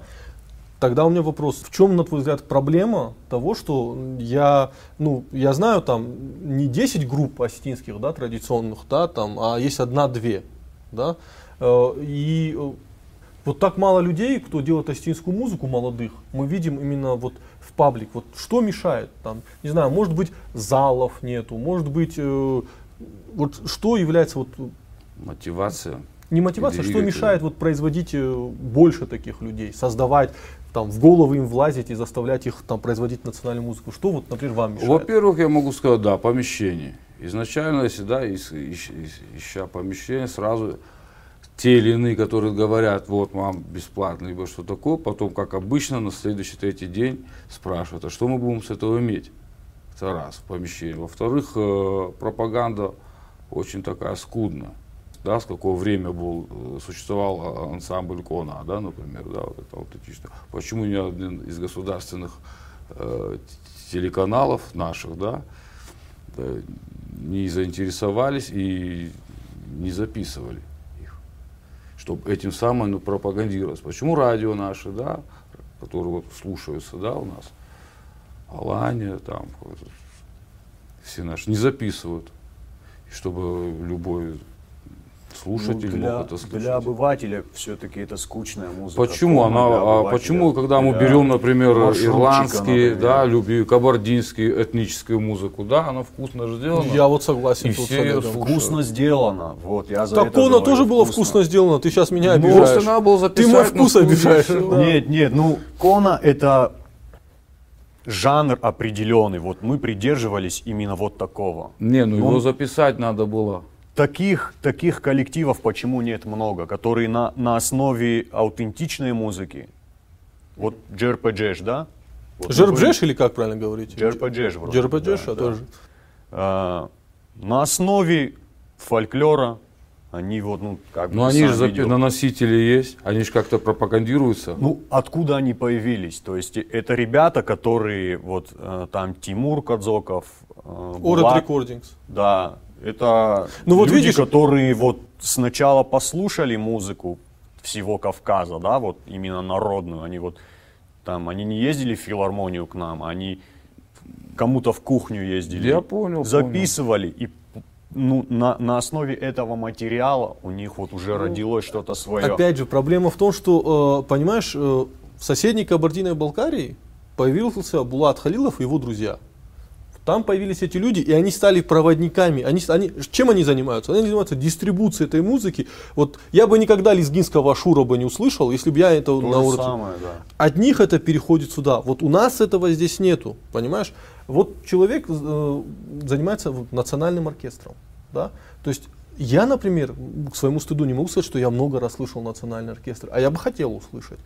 Тогда у меня вопрос, в чем, на твой взгляд, проблема того, что я, ну, я знаю там не 10 групп осетинских, да, традиционных, да, там, а есть одна-две, да, Э, и э, вот так мало людей, кто делает осетинскую музыку, молодых, мы видим именно вот в паблик, вот что мешает, там, не знаю, может быть залов нету, может быть, э, вот что является вот Мотивация. не мотивация, что мешает вот производить больше таких людей, создавать, там, в головы им влазить и заставлять их там производить национальную музыку? Что вот, например, вам мешает? Во-первых, я могу сказать, да, помещение. Изначально, если да, ища помещение, сразу те или иные, которые говорят, вот вам бесплатно, либо что такое, потом, как обычно, на следующий третий день спрашивают, а что мы будем с этого иметь? Это раз, помещение. Во-вторых, э, пропаганда очень такая скудная. Да, с какого время был, э, существовал э, ансамбль Кона, да, например, да, вот это аутентично. Почему ни один из государственных э, телеканалов наших, да, э, не заинтересовались и не записывали их, чтобы этим самым ну, пропагандировалось. Почему радио наши, да, которые вот слушаются, да, у нас, Алания, там, все наши, не записывают, чтобы любой слушатель Ну, для, мог это слушать. для обывателя все-таки это скучная музыка. Почему она, а почему, когда мы берем, например, ирландский, например. да, люби, кабардинский, этническую музыку, да, она вкусно же сделана. Я вот согласен И тут все. Вкусно сделано. Вот, я за Так говорю, тоже было вкусно сделано, ты сейчас меня Ну, обижаешь. просто надо было Ты записать мой вкус обижаешь. Нет, нет, ну Кона это жанр определенный. Вот мы придерживались именно вот такого. Не, ну его Он- записать надо было. Таких, таких коллективов почему нет много, которые на, на основе аутентичной музыки. Вот JRPG, да? Вот Жербжеш или как правильно говорить? JRPG вроде. Жербжеш, да, а да. тоже. А, на основе фольклора они вот, ну, как бы Ну они же запи- видел. на носители есть, они же как-то пропагандируются. Ну, откуда они появились? То есть э, это ребята, которые, вот э, там Тимур Кадзоков, э, Орет Булат, Рекордингс. да, это Ну вот люди, видишь- которые вот сначала послушали музыку всего Кавказа, да, вот именно народную, они вот там, они не ездили в филармонию к нам, они кому-то в кухню ездили, Я понял, записывали и ну, на, на основе этого материала у них вот уже родилось что-то свое. Опять же, проблема в том, что, э, понимаешь, э, в соседней Кабардино-Балкарии появился Булат Халилов и его друзья. Там появились эти люди, и они стали проводниками. Они, они, чем они занимаются? Они занимаются дистрибуцией этой музыки. Вот я бы никогда лезгинского Ашура бы не услышал, если бы я это То на уровне. самое, да. От них это переходит сюда. Вот у нас этого здесь нету, понимаешь? Вот человек э, занимается вот национальным оркестром, да? То есть я, например, к своему стыду не могу сказать, что я много раз слышал национальный оркестр, а я бы хотел услышать.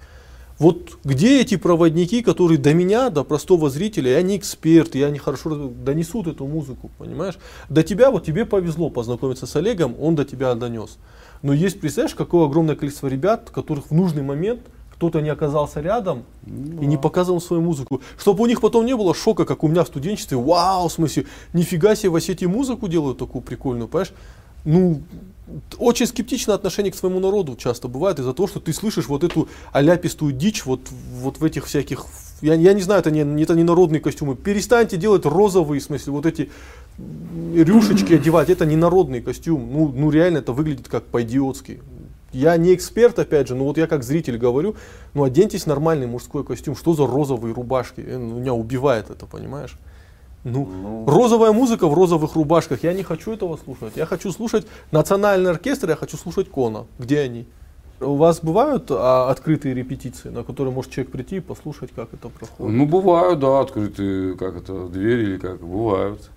Вот где эти проводники, которые до меня, до простого зрителя, я не эксперт, я не хорошо донесут эту музыку, понимаешь? До тебя, вот тебе повезло познакомиться с Олегом, он до тебя донес. Но есть, представляешь, какое огромное количество ребят, которых в нужный момент кто-то не оказался рядом и не показывал свою музыку. Чтобы у них потом не было шока, как у меня в студенчестве. Вау, в смысле, нифига себе в Осетии музыку делают такую прикольную, понимаешь? Ну, очень скептичное отношение к своему народу часто бывает из-за того, что ты слышишь вот эту аляпистую дичь вот, вот в этих всяких, я, я не знаю, это не, это не народные костюмы. Перестаньте делать розовые, в смысле, вот эти рюшечки одевать, это не народный костюм. Ну, ну реально это выглядит как по-идиотски. Я не эксперт, опять же, но вот я как зритель говорю, ну оденьтесь нормальный мужской костюм, что за розовые рубашки? Э, ну, Меня убивает это, понимаешь? Ну, Ну. розовая музыка в розовых рубашках, я не хочу этого слушать. Я хочу слушать национальный оркестр, я хочу слушать Кона. Где они? У вас бывают а, открытые репетиции, на которые может человек прийти и послушать, как это проходит? Ну, бывают, да, открытые, как это, двери или как, бывают.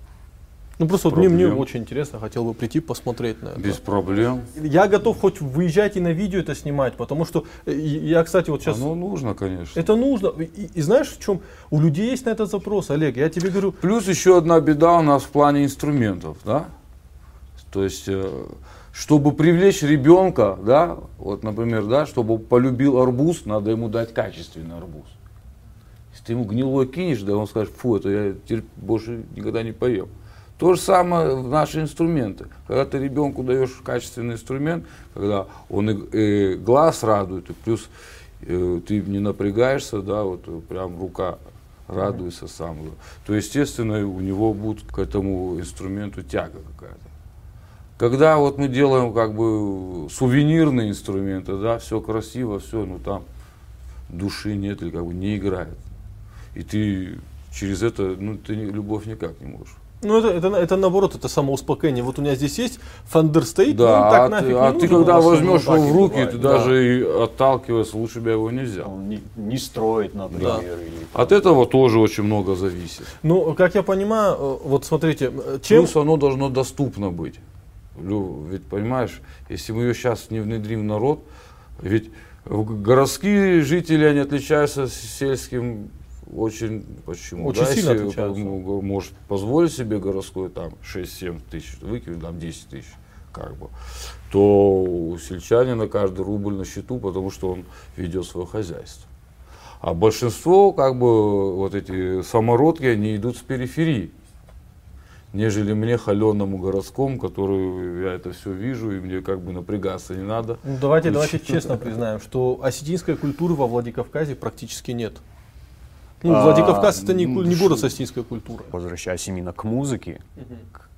Ну просто вот мне, мне очень интересно, хотел бы прийти посмотреть на это. Без проблем. Я готов хоть выезжать и на видео это снимать, потому что э, я, кстати, вот сейчас... Оно нужно, конечно. Это нужно. И, и знаешь, в чем? У людей есть на этот запрос, Олег. Я тебе говорю, Плюс еще одна беда у нас в плане инструментов, да? То есть, э, чтобы привлечь ребенка, да, вот, например, да, чтобы полюбил арбуз, надо ему дать качественный арбуз. Если ты ему гнилой кинешь, да, он скажет, фу, это я теперь больше никогда не поем. То же самое в наши инструменты. Когда ты ребенку даешь качественный инструмент, когда он и, и глаз радует, и плюс э, ты не напрягаешься, да, вот прям рука радуется сам, то естественно у него будет к этому инструменту тяга какая-то. Когда вот мы делаем как бы сувенирные инструменты, да, все красиво, все, ну там души нет или как бы не играет. И ты через это, ну ты любовь никак не можешь. Ну, это, это, это наоборот, это самоуспокоение. Вот у меня здесь есть Фандерстейт, Да, он так а, нафиг ты, не а ты нужен. когда у нас возьмешь так его в руки, бывает, ты да. даже и отталкиваешься, лучше бы его не взял. Он не, не строит, например. Или, От этого тоже очень много зависит. Ну, как я понимаю, э, вот смотрите, чем... Плюс оно должно доступно быть. Ведь понимаешь, если мы ее сейчас не внедрим в народ, ведь городские жители, они отличаются сельским очень, почему? Очень сильно если отличаются. может позволить себе городской там 6-7 тысяч, выкинуть там 10 тысяч, как бы, то у сельчанина каждый рубль на счету, потому что он ведет свое хозяйство. А большинство, как бы, вот эти самородки, они идут с периферии нежели мне, холеному городскому, который я это все вижу, и мне как бы напрягаться не надо. Ну, давайте, давайте честно признаем, что осетинской культуры во Владикавказе практически нет. Ну, А, Владикавказ это не, ку- не ну, город с культурой. возвращаясь именно к музыке, к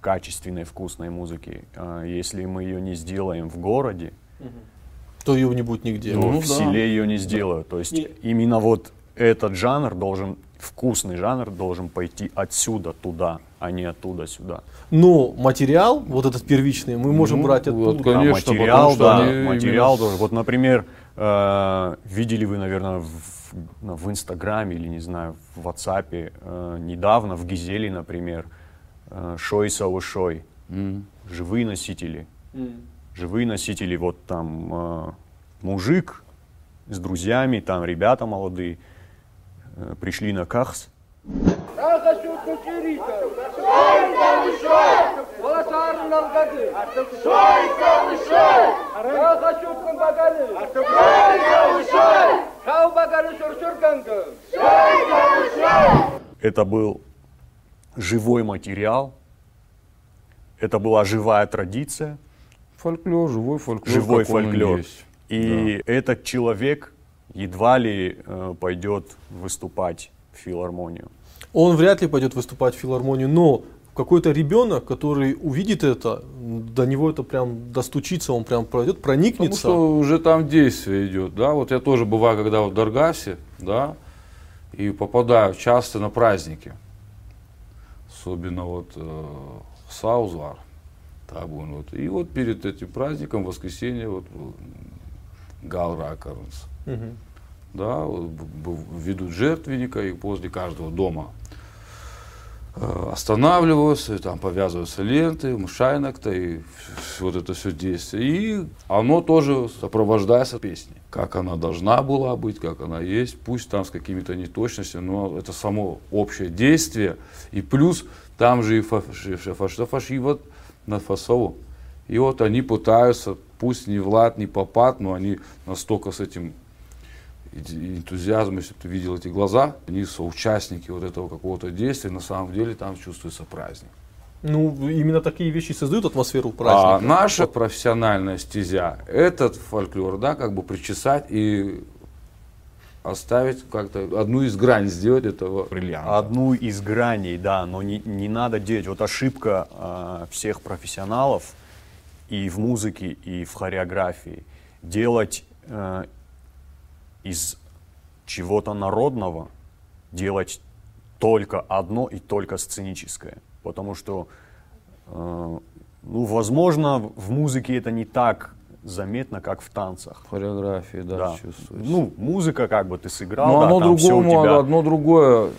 качественной, вкусной музыке, а, если мы ее не сделаем в городе, То ее не будет нигде. то Ну в да. селе ее не сделают. То есть Не- именно вот этот жанр должен, вкусный жанр должен пойти отсюда туда, а не оттуда сюда. Но материал, вот этот первичный, мы можем Ну, брать вот, оттуда. конечно. а материал, потому да, материал именно- должен. Вот, например, э, видели вы, наверное, в, в Инстаграме или, не знаю, в WhatsApp э, недавно в Гизеле, например, э, Шой Савушой, М. живые носители. М. живые носители, вот там э, мужик с друзьями, там ребята молодые, э, пришли на Кахс, это был живой материал, это была живая традиция, Фольклор, живой фольклор. живой фольклор. есть. И этот человек едва ли э, пойдет выступать в филармонию. Он вряд ли пойдет выступать в филармонию, но какой-то ребенок, который увидит это, до него это прям достучится, он прям пройдет, Потому проникнется. что уже там действие идет, да. Вот я тоже бываю, когда вот в Даргасе, да, и попадаю часто на праздники. Особенно вот э, Саузвар. Так он вот. И вот перед этим праздником, в воскресенье, вот Галракарнс. Мгм. да, вот б- б- ведут жертвенника и возле каждого дома э, останавливаются, и там повязываются ленты, мшайнок-то, и вот это все действие. И оно тоже сопровождается песней. Как она должна была быть, как она есть, пусть там с какими-то неточностями, но это само общее действие. И плюс там же и фаши вот на фасову. И вот они пытаются, пусть не Влад, не Попад, но они настолько с этим и- энтузиазм, если бы ты видел эти глаза, они соучастники вот этого какого-то действия, на самом деле там чувствуется праздник. Ну, именно такие вещи создают атмосферу праздника. А наша профессиональная стезя, этот фольклор, да, как бы причесать и оставить как-то одну из грань сделать этого бриллианта. Одну из граней, да, но не, не надо делать. Вот ошибка э, всех профессионалов и в музыке, и в хореографии. Делать э, из чего-то народного, делать только одно и только сценическое. Потому что, э, ну, возможно, в музыке это не так заметно, как в танцах. Хореографии, да, Да. чувствуется. Ну, музыка как бы ты сыграл, Но да, оно другому, тебя. одно другое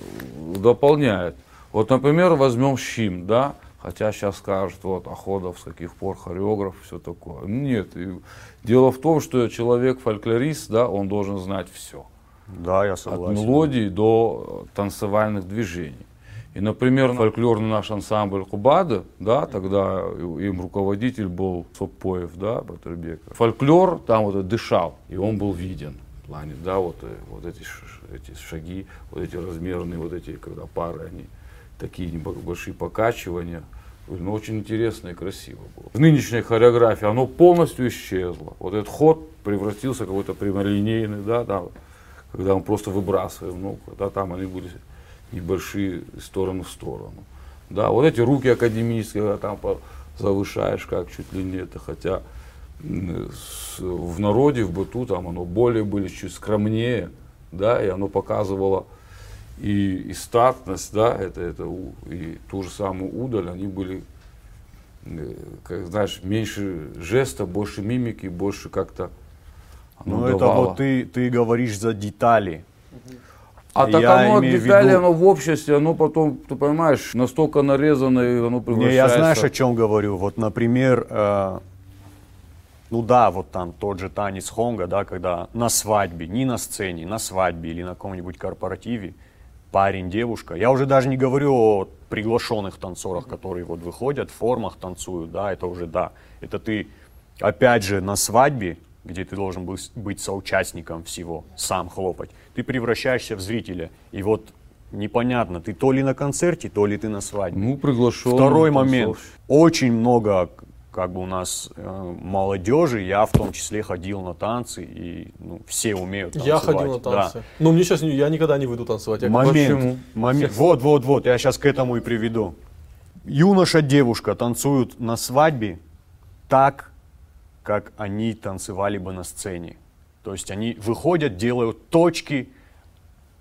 дополняет. Вот, например, возьмем Щим, да, хотя сейчас скажут, вот, Охотов, с каких пор хореограф, все такое. Нет, и дело в том, что человек-фольклорист, да, он должен знать все. Да, я От согласен. мелодии до э, танцевальных движений. И, например, фольклорный наш ансамбль Кубада, да, тогда им руководитель был Сопоев, да, Батырбеков. Фольклор там вот дышал, и он был виден в плане, да, вот, э, вот эти, эти шаги, вот эти размерные, вот эти, когда пары, они такие большие покачивания. Ну, очень интересно и красиво было. В нынешней хореографии оно полностью исчезло. Вот этот ход превратился в какой-то прямолинейный, да, да, когда мы просто выбрасываем, ну, когда там они были небольшие сторону в сторону. Да, вот эти руки академические, когда там завышаешь, как чуть ли не это, хотя в народе, в быту там оно более были чуть скромнее, да, и оно показывало и, и статность, да, это, это, и ту же самую удаль, они были, э, как знаешь, меньше жеста, больше мимики, больше как-то Ну, это вот ты, ты говоришь за детали. А так я оно детали, виду... оно в обществе, оно потом, ты понимаешь, настолько нарезано, и оно превращается... Не, я знаешь, о чем говорю. Вот, например, э, ну да, вот там тот же танец Хонга, да, когда на свадьбе, не на сцене, на свадьбе или на каком-нибудь корпоративе, парень, девушка. Я уже даже не говорю о приглашенных танцорах, которые вот выходят в формах, танцуют, да, это уже да. Это ты, опять же, на свадьбе, где ты должен был быть соучастником всего, сам хлопать, ты превращаешься в зрителя. И вот непонятно, ты то ли на концерте, то ли ты на свадьбе. Ну, приглашен. Второй момент. Очень много как бы у нас э, молодежи, я в том числе ходил на танцы, и ну, все умеют танцевать. Я ходил на танцы. Да. Но мне сейчас, я никогда не выйду танцевать. Я момент, момент. Вот, вот, вот, я сейчас к этому и приведу. Юноша, девушка танцуют на свадьбе так, как они танцевали бы на сцене. То есть они выходят, делают точки,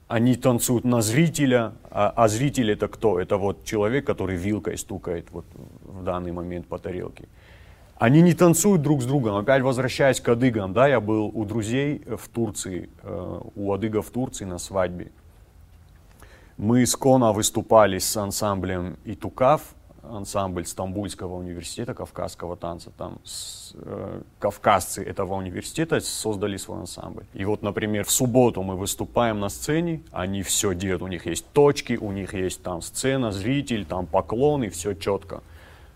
они танцуют на зрителя, а, а зритель это кто? Это вот человек, который вилкой стукает вот в данный момент по тарелке. Они не танцуют друг с другом. Опять возвращаясь к адыгам, да, я был у друзей в Турции, э, у адыгов в Турции на свадьбе. Мы с Кона выступали с ансамблем Итукав, ансамбль Стамбульского университета кавказского танца. Там с, э, кавказцы этого университета создали свой ансамбль. И вот, например, в субботу мы выступаем на сцене, они все делают, у них есть точки, у них есть там сцена, зритель, там поклоны, все четко.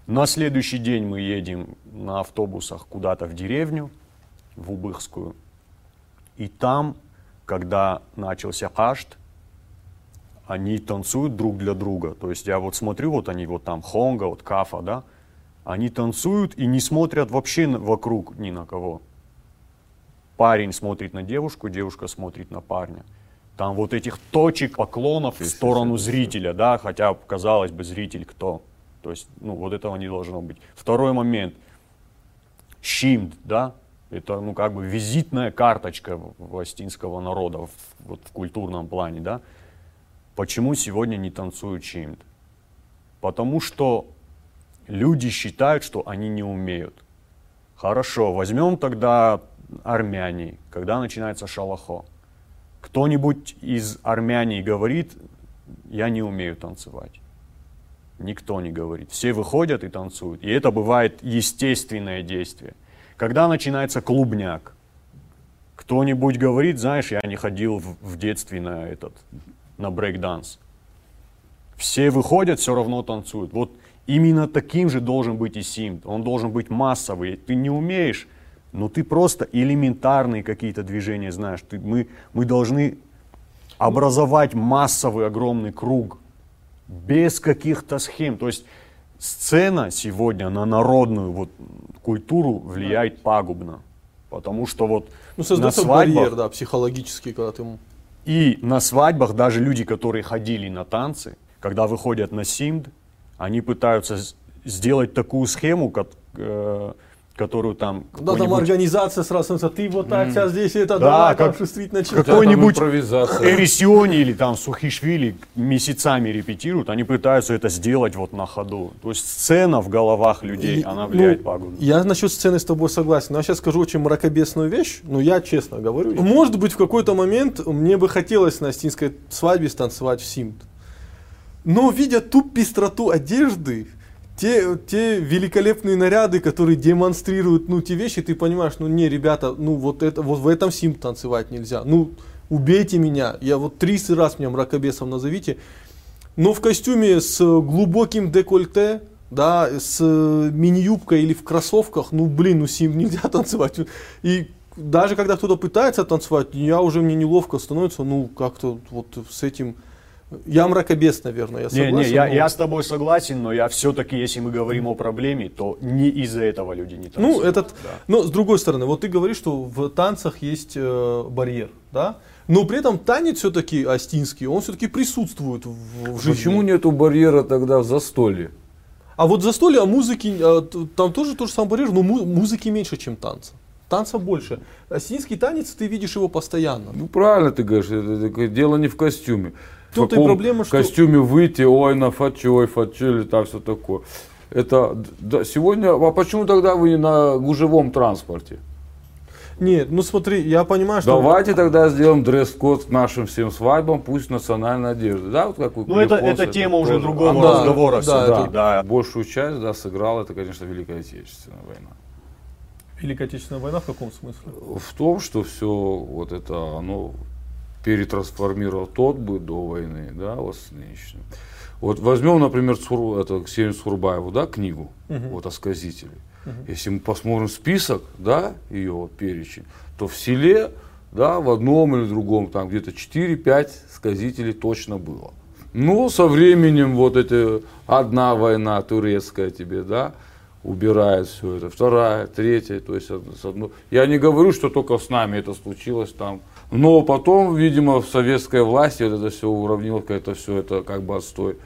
На следующий день мы едем на автобусах куда-то в деревню, в Убыхскую. И там, когда начался кашт, они танцуют друг для друга. То есть я вот смотрю, вот они вот там, Хонга, вот Кафа, да, они танцуют и не смотрят вообще вокруг ни на кого. Парень смотрит на девушку, девушка смотрит на парня. Там вот этих точек поклонов в сторону зрителя, да, хотя, казалось бы, зритель кто. То есть, ну, вот этого не должно быть. Второй момент. Щимд, да, это, ну, как бы визитная карточка властинского народа в, вот, в культурном плане, да. Почему сегодня не танцуют чимд? Потому что люди считают, что они не умеют. Хорошо, возьмем тогда армяне, когда начинается шалахо. Кто-нибудь из армяне говорит, я не умею танцевать. Никто не говорит. Все выходят и танцуют. И это бывает естественное действие. Когда начинается клубняк, кто-нибудь говорит, знаешь, я не ходил в, в детстве на этот на брейкданс. Все выходят, все равно танцуют. Вот именно таким же должен быть и симт. Он должен быть массовый. Ты не умеешь, но ты просто элементарные какие-то движения знаешь. Ты, мы, мы должны образовать массовый огромный круг без каких-то схем. То есть сцена сегодня на народную вот, культуру влияет пагубно. Потому что вот ну, на свадьбах, барьер, да, психологический, когда ты и на свадьбах даже люди, которые ходили на танцы, когда выходят на симд, они пытаются сделать такую схему, как, э, которую там... Да, там организация сразу, ты вот так, сейчас здесь это, да, да как, шустрить начать. Какой-нибудь Эрисиони или там Сухишвили месяцами репетируют, они пытаются это сделать вот на ходу. То есть сцена в головах людей, И, она влияет ну, пагубно. Я насчет сцены с тобой согласен, но я сейчас скажу очень мракобесную вещь, но я честно говорю. Может быть, в какой-то момент мне бы хотелось на Остинской свадьбе станцевать в Симт. Но видя ту пестроту одежды, те, те великолепные наряды, которые демонстрируют, ну, те вещи, ты понимаешь, ну, не, ребята, ну, вот это, вот в этом сим танцевать нельзя. Ну, убейте меня, я вот 30 раз меня мракобесом назовите. но в костюме с глубоким декольте, да, с мини-юбкой или в кроссовках, ну блин, ну с ним нельзя танцевать. И даже когда кто-то пытается танцевать, я уже мне неловко становится, ну как-то вот с этим я мракобес, наверное, я согласен. Не, не, я, но... я с тобой согласен, но я все-таки, если мы говорим о проблеме, то не из-за этого люди не танцуют. Ну, этот, да. но с другой стороны, вот ты говоришь, что в танцах есть э, барьер, да? Но при этом танец все-таки астинский, он все-таки присутствует в, в жизни. Почему нету барьера тогда в застолье? А вот застолье, а музыки, а, там тоже тот же самый барьер, но му- музыки меньше, чем танца. Танца больше. Астинский танец, ты видишь его постоянно. Ну правильно ты говоришь, это, это дело не в костюме. В Тут и проблема, что- костюме выйти, ой, на фачи, ой, фачи, или там все такое. Это да, сегодня, а почему тогда вы не на гужевом транспорте? Нет, ну смотри, я понимаю, что... Давайте тогда сделаем дресс-код к нашим всем свадьбам, пусть национальная одежда. Да, вот как у Ну, это, это тема уже тоже. другого Она да, разговора. да, всё, это- да. Большую часть да, сыграла, это, конечно, Великая Отечественная война. Великая Отечественная война в каком смысле? В том, что все вот это, оно перетрансформировал тот быт до войны, да, вот нынешним. Вот возьмем, например, Цур, это, Ксению Цурбаеву, да, книгу, Мгм. вот о сказителе. Если мы посмотрим список, да, ее вот перечень, то в селе, да, в одном или другом, там где-то 4-5 сказителей точно было. Ну, со временем вот эта одна война турецкая тебе, да, убирает все это, вторая, третья, то есть с одной. Я не говорю, что только с нами это случилось там, но потом, видимо, в советской власти вот это все уравнилось, это все это как бы отстой.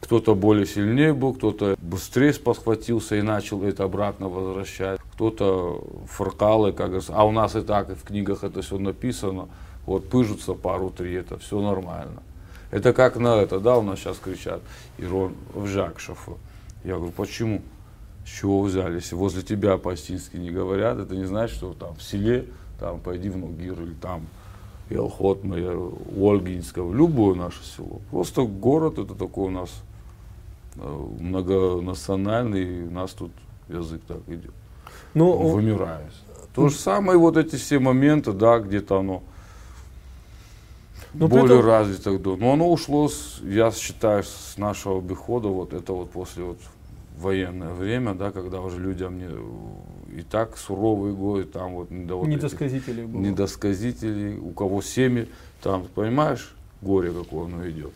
Кто-то более сильнее был, кто-то быстрее спохватился и начал это обратно возвращать. Кто-то фыркал, и как говорится, а у нас и так и в книгах это все написано. Вот пыжутся пару-три, это все нормально. Это как на это, да, у нас сейчас кричат, Ирон Вжакшев. Я говорю, почему? С чего вы взяли? Если возле тебя по-астински не говорят, это не значит, что там в селе, там пойди в Ногир или там Елхот, у Ольгинского, любое наше село. Просто город это такой у нас э, многонациональный, у нас тут язык так идет, Ну, вымирает. То же самое вот эти все моменты, да, где-то оно Но при более этом- развито. Но оно ушло, с- я считаю, с нашего обихода, вот это вот после вот военное время, да, когда уже людям не, и так суровые годы, там вот не до вот не этих недосказителей, у кого семьи, там, понимаешь, горе какое оно идет.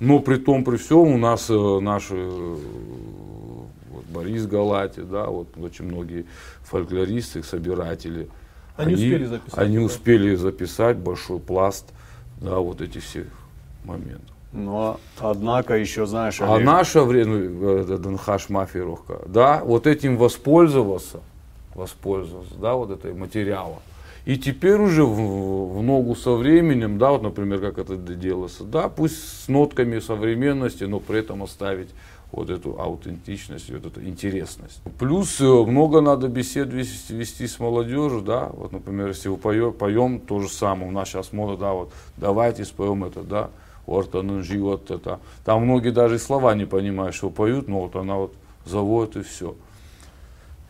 Но при том, при всем, у нас э, наши, э, вот Борис Галати, да, вот очень многие фольклористы, собиратели, Они успели записать, Они да. успели записать большой пласт, да, вот этих всех моментов. Но, однако, еще, знаешь, А Олег, наше время, э, это Данхаш мафия Рохка, да, вот этим воспользовался, воспользовался, да, вот этой материала. И теперь уже в, в ногу со временем, да, вот, например, как это делается, да, пусть с нотками современности, но при этом оставить вот эту аутентичность, вот эту интересность. Плюс э, много надо бесед вести, вести с молодежью, да, вот, например, если вы поем, поем то же самое, у нас сейчас мода, да, вот, давайте споем это, да, Ортанын живот это. Там многие даже слова не понимают, что поют, но вот она вот заводит и все.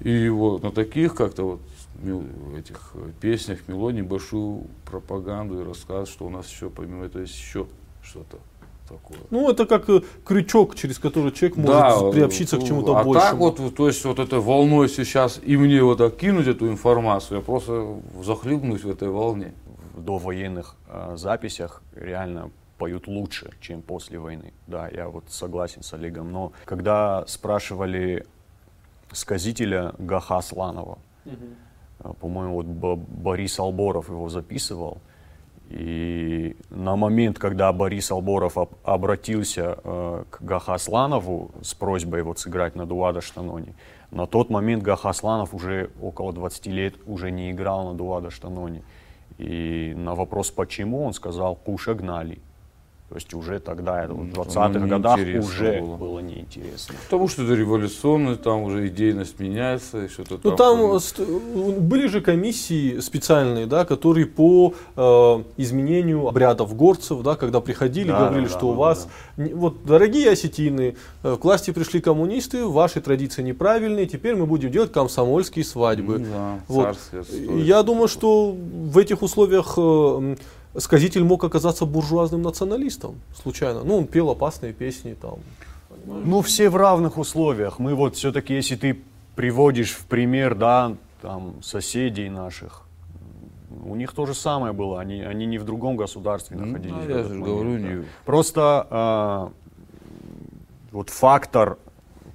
И вот на таких как-то вот этих э, песнях мелодий большую пропаганду и рассказ, что у нас еще помимо этого есть еще что-то такое. Ну, это как э, крючок, через который человек может приобщиться к чему-то а большему. так вот, вот, то есть вот этой волной сейчас и мне вот так кинуть эту информацию, я просто захлебнусь в этой волне. в довоенных э, записях реально поют лучше, чем после войны. Да, я вот согласен с Олегом. Но когда спрашивали сказителя Гаха Сланова, э, по-моему, вот Бо- Борис Алборов его записывал, и на момент, когда Борис Алборов об- обратился э, к Гахасланову с просьбой вот сыграть на Дуада Штаноне, на тот момент Гахасланов уже около 20 лет уже не играл на Дуада Штаноне. И на вопрос почему он сказал «Куша гнали». То есть уже тогда, в М, 20-х оно годах уже было. было неинтересно. Потому что это революционно, там уже идейность меняется, и что-то Ну там ст- э, были же комиссии специальные, да, которые по э, изменению обрядов горцев, да, когда приходили, Да, говорили, да, что да, у да, вас, не- вот, дорогие осетины, э, к власти пришли коммунисты, ваши традиции неправильные, теперь мы будем делать комсомольские свадьбы. Да, Вот. Я думаю, что в этих условиях э, сказитель мог оказаться буржуазным националистом случайно. Ну, он пел опасные песни там. Ну, все в равных условиях. Мы вот все-таки, если ты приводишь в пример, да, там, соседей наших, у них то же самое было, они, они не в другом государстве Ну, находились. да, в я же момент, говорю, да. не- Просто а, вот фактор,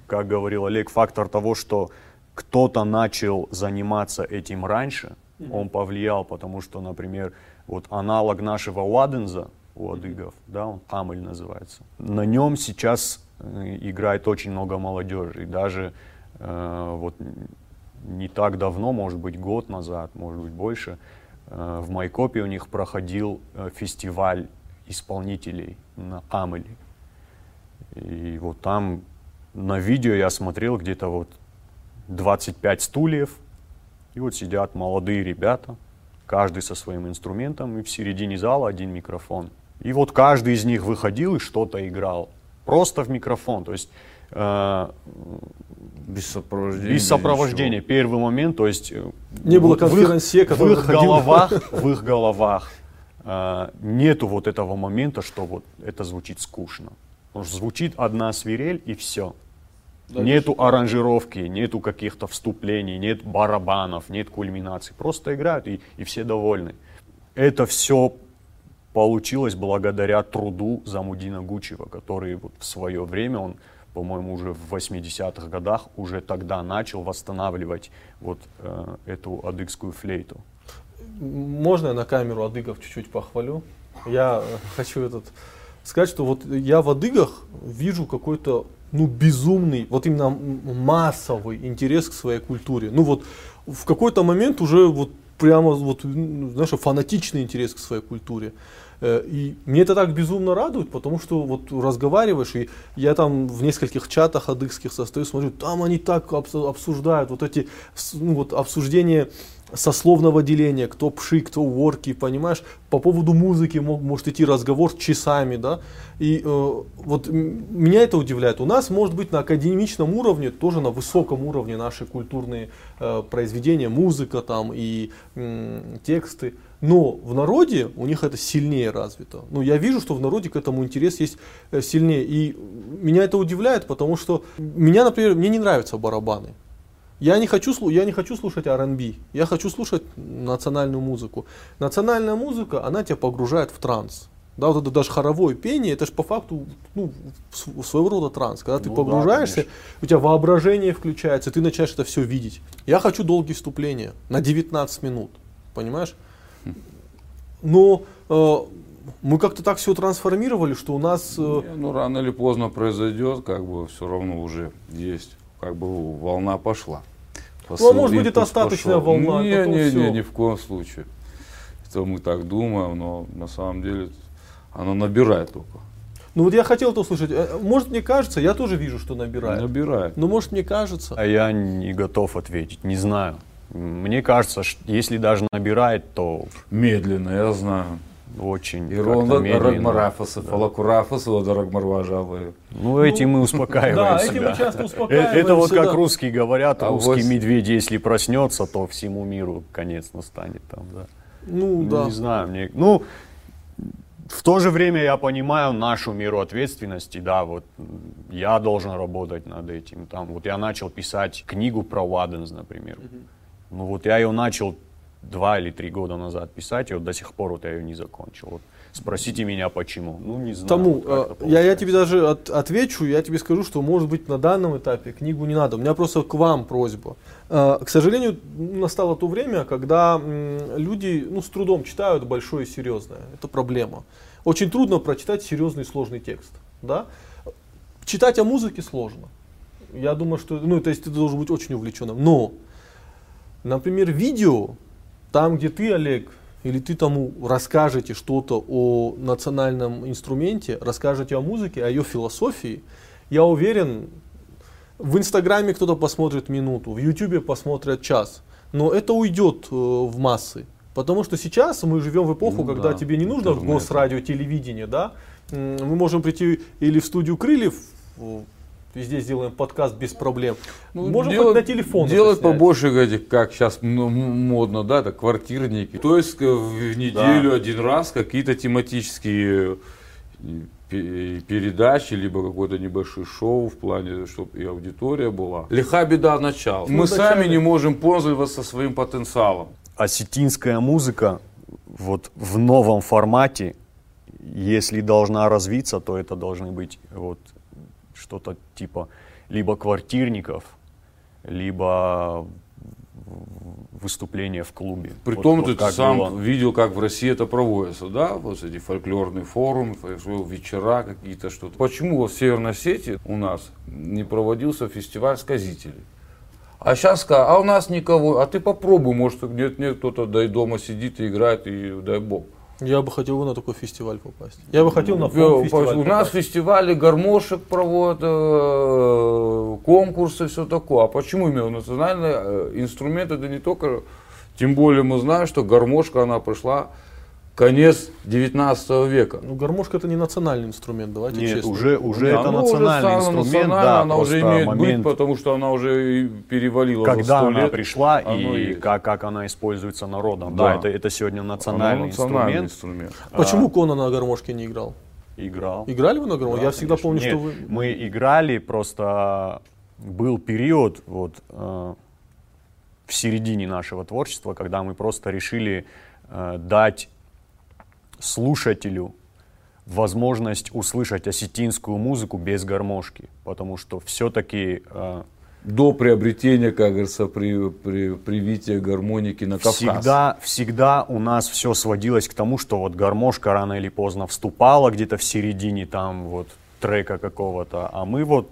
как говорил Олег, фактор того, что кто-то начал заниматься этим раньше, он повлиял, потому что, например, вот аналог нашего Уаденза, у адыгов, да, он Камель называется. На нем сейчас э, играет очень много молодежи. И даже э, вот не так давно, может быть, год назад, может быть, больше, э, в Майкопе у них проходил э, фестиваль исполнителей на Камеле. И вот там на видео я смотрел где-то вот 25 стульев, и вот сидят молодые ребята, каждый со своим инструментом, и в середине зала один микрофон. И вот каждый из них выходил и что-то играл. Просто в микрофон. То есть э, Без сопровождения. без сопровождения. ничего. Первый момент, то есть э, Не было в их- конферансье, в который их выходил. головах, в их головах э, нету вот этого момента, что вот это звучит скучно. Потому что звучит одна свирель и все. Нету аранжировки, нету каких-то вступлений, нет барабанов, нет кульминаций. Просто играют и, и все довольны. Это все получилось благодаря труду Замудина Гучева, который вот в свое время, он, по-моему, уже в 80-х годах, уже тогда начал восстанавливать вот э, эту адыгскую флейту. Можно я на камеру адыгов чуть-чуть похвалю? Я э, хочу этот сказать, что вот я в адыгах вижу какой-то ну безумный, вот именно массовый интерес к своей культуре. Ну вот в какой-то момент уже вот прямо вот знаешь фанатичный интерес к своей культуре. Э, И мне это так безумно радует, потому что вот разговариваешь, и я там в нескольких чатах адыгских состою, смотрю, там они так обс- обсуждают, вот эти ну, вот обсуждения сословного деления, кто пши, кто ворки, понимаешь, по поводу музыки мог, может идти разговор часами, да, и э, вот меня это удивляет. У нас может быть на академичном уровне, тоже на высоком уровне наши культурные э, произведения, музыка там и м, тексты, но в народе у них это сильнее развито. Ну, я вижу, что в народе к этому интерес есть э, сильнее. И меня это удивляет, потому что меня, например, мне не нравятся барабаны. Я не хочу, я не хочу слушать R&B, я хочу слушать национальную музыку. Национальная музыка, она тебя погружает в транс. Да, вот это даже хоровое пение, это же по факту ну, св- своего рода транс. Когда ты Ну да, погружаешься, конечно. у тебя воображение включается, ты начинаешь это все видеть. Я хочу долгие вступления на 19 минут, понимаешь? Но э, мы как-то так все трансформировали, что у нас... э, Не, Ну, рано или поздно произойдет, как бы все равно уже есть, как бы волна пошла. Ну, а может быть, это остаточная пошел. волна, Не, потом не, всё. не, ни в коем случае. Это мы так думаем, но на самом деле оно набирает только. Ну вот я хотел это услышать. Э, Может мне кажется, я тоже вижу, что набирает. Набирает. Но может мне кажется. А я не готов ответить, не знаю. Мне кажется, что если даже набирает, то Медленно, я знаю. Очень медленно. Рагмарафаса, Фалакурафаса, Ода Рагмарважавы. Ну, этим мы успокаиваем Да, этим часто Э, успокаиваем Это вот как русские говорят, А русский медведь, если проснется, то всему миру конец настанет там, да. Ну Ну, да. Не знаю, мне, ну, в то же время я понимаю нашу меру ответственности, да, вот я должен работать над этим, там, вот я начал писать книгу про Ладенс, например, ну вот я ее начал два или три года назад писать, и вот до сих пор вот я ее не закончил, вот спросите меня почему, ну не знаю. Тому, вот э, я, я тебе даже от- отвечу, я тебе скажу, что может быть на данном этапе книгу не надо. У меня просто к вам просьба. Э, К сожалению, настало то время, когда люди ну, с трудом читают большое и серьезное. Это проблема. Очень трудно прочитать серьезный сложный текст. Да? Читать о музыке сложно. Я думаю, что ну, то есть ты должен быть очень увлеченным. Но, например, видео, там, где ты, Олег, или ты тому расскажете что-то о национальном инструменте, расскажете о музыке, о ее философии, я уверен, в Инстаграме кто-то посмотрит минуту, в Ютубе посмотрят час, но это уйдет э, в массы. Потому что сейчас мы живем в эпоху, Ну когда да, тебе не нужно интернет. госрадио, телевидение, да? Мы можем прийти или в студию Крыльев, везде сделаем подкаст без проблем. Ну, Можем делать- хоть на телефон это Делать побольше этих, как сейчас модно, да, так, квартирники. То есть э, в неделю один раз какие-то тематические э, пе- передачи, либо какое-то небольшое шоу в плане, чтобы и аудитория была. Лиха беда начала. Ну, Мы вначале- сами не можем пользоваться своим потенциалом. осетинская музыка вот в новом формате, если должна развиться, то это должны быть вот что-то типа либо квартирников, либо выступления в клубе. Притом Вот- ты вот сам было. видел, как в России это проводится, да? Вот эти фольклорные форумы, вечера какие-то что-то. Почему вот в Северной Осетии у нас не проводился фестиваль сказителей? А сейчас а у нас никого, а ты попробуй, может нет, нет, кто-то дай дома сидит и играет, и дай бог. Я бы хотел на такой фестиваль попасть. Я бы хотел на фолк-фестиваль У нас фестивали гармошек проводят, э, конкурсы, все такое. А почему именно национальный э, инструмент это не только, тем более мы знаем, что гармошка она пришла конец 19 века. Ну, гармошка это не национальный инструмент, давайте Нет, честно. уже, уже Да, это ну, уже национальный стала инструмент, да, она уже имеет момент, быть, потому что она уже перевалила за когда 100 она лет. пришла и как, как она используется народом. Да. Да, это, это сегодня национальный, национальный инструмент. инструмент. Почему Кона на гармошке не играл? Играл. Играли вы на гармошке? Да, Я всегда конечно. помню, Нет, что вы... Мы играли, просто был период вот, э, в середине нашего творчества, когда мы просто решили э, дать слушателю возможность услышать осетинскую музыку без гармошки, потому что все-таки До приобретения, как говорится, при, при, привития гармоники на Кавказ. всегда, всегда у нас все сводилось к тому, что вот гармошка рано или поздно вступала где-то в середине там вот трека какого-то, а мы вот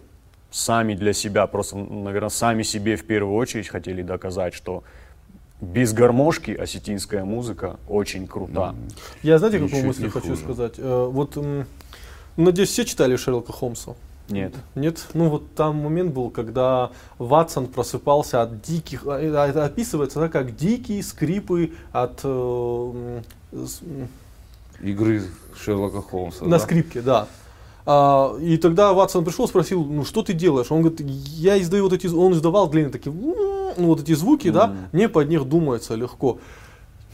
сами для себя, просто, наверное, сами себе в первую очередь хотели доказать, что без гармошки осетинская музыка очень крута. Я знаете, какую мысль хочу хуже. сказать? Э, Вот, надеюсь, все читали Шерлока Холмса? Нет. Нет? Ну вот там момент был, когда Ватсон просыпался от диких, а, это описывается да, как дикие скрипы от э, Игры Шерлока Холмса. на да? скрипке, да. А, и тогда Ватсон пришел, спросил, ну что ты делаешь? Он говорит, я издаю вот эти, он издавал длинные такие, ну вот эти звуки, да, мне под них думается легко.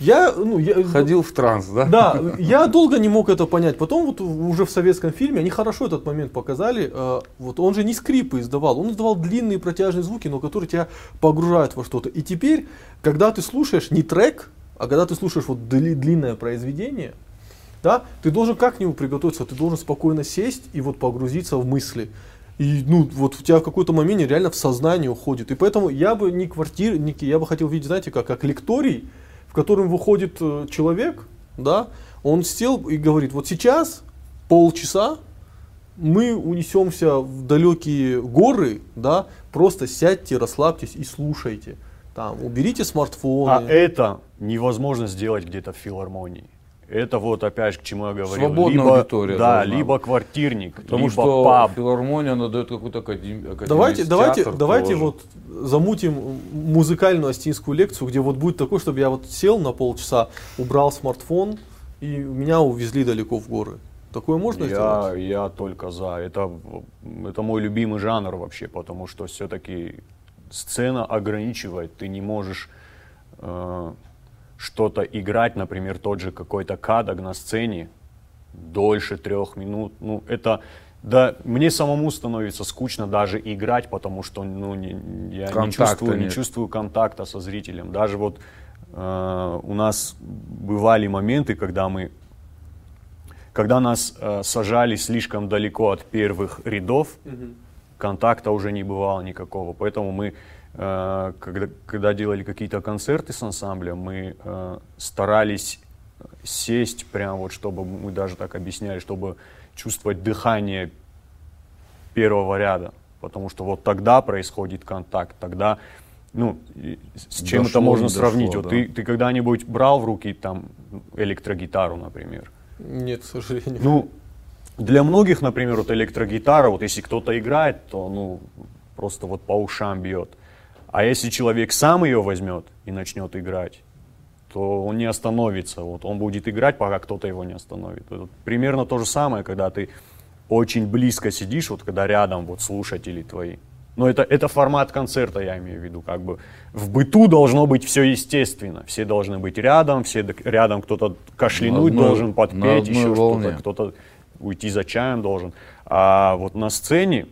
Я, ну, я, Ходил в транс, да? Да, я долго не мог это понять. Потом вот уже в советском фильме они хорошо этот момент показали. Э, Вот он же не скрипы издавал, он издавал длинные протяжные звуки, но которые тебя погружают во что-то. И теперь, когда ты слушаешь не трек, а когда ты слушаешь вот дли- длинное произведение, да, ты должен как к нему приготовиться, ты должен спокойно сесть и вот погрузиться в мысли. И ну вот у тебя в какой-то момент реально в сознание уходит. И поэтому я бы не квартир, не, я бы хотел видеть, знаете, как, как лекторий, в котором выходит э, человек, да, он сел и говорит, вот сейчас полчаса мы унесемся в далекие горы, да, просто сядьте, расслабьтесь и слушайте. Там, уберите смартфоны. А это невозможно сделать где-то в филармонии. Это вот опять к чему я говорил. Свободная либо, аудитория Да, должна либо квартирник, Потому либо что паб. филармония, она дает какую-то академ... академический Давайте, давайте, театр давайте тоже. вот замутим музыкальную астинскую лекцию, где вот будет такое, чтобы я вот сел на полчаса, убрал смартфон и меня увезли далеко в горы. Такое можно Я, сделать? я только за. Это, это мой любимый жанр вообще, потому что все-таки сцена ограничивает. Ты не можешь э, что-то играть, например, тот же какой-то кадок на сцене дольше трех минут. Ну, это да, мне самому становится скучно даже играть, потому что ну, не- я не чувствую, не чувствую контакта со зрителем. Даже вот э, у нас бывали моменты, когда мы когда нас э, сажали слишком далеко от первых рядов, контакта уже не бывало никакого. Поэтому мы, когда, когда делали какие-то концерты с ансамблем, мы э, старались сесть прям вот, чтобы мы даже так объясняли, чтобы чувствовать дыхание первого ряда. Потому что вот тогда происходит контакт, тогда, ну, с чем это Дошло, можно не дошло, сравнить? Вот да. ты, ты когда-нибудь брал в руки там электрогитару, например? Нет, к сожалению. Ну, для многих, например, вот электрогитара, вот если кто-то играет, то, ну, просто вот по ушам бьет. А если человек сам ее возьмет и начнет играть, то он не остановится. Вот он будет играть, пока кто-то его не остановит. Это примерно то же самое, когда ты очень близко сидишь, вот когда рядом вот слушатели твои. Но это, это формат концерта, я имею в виду. Как бы в быту должно быть все естественно. Все должны быть рядом, все рядом кто-то кашлянуть одной- должен, подпеть, еще что-то, кто-то уйти за чаем должен. А вот на сцене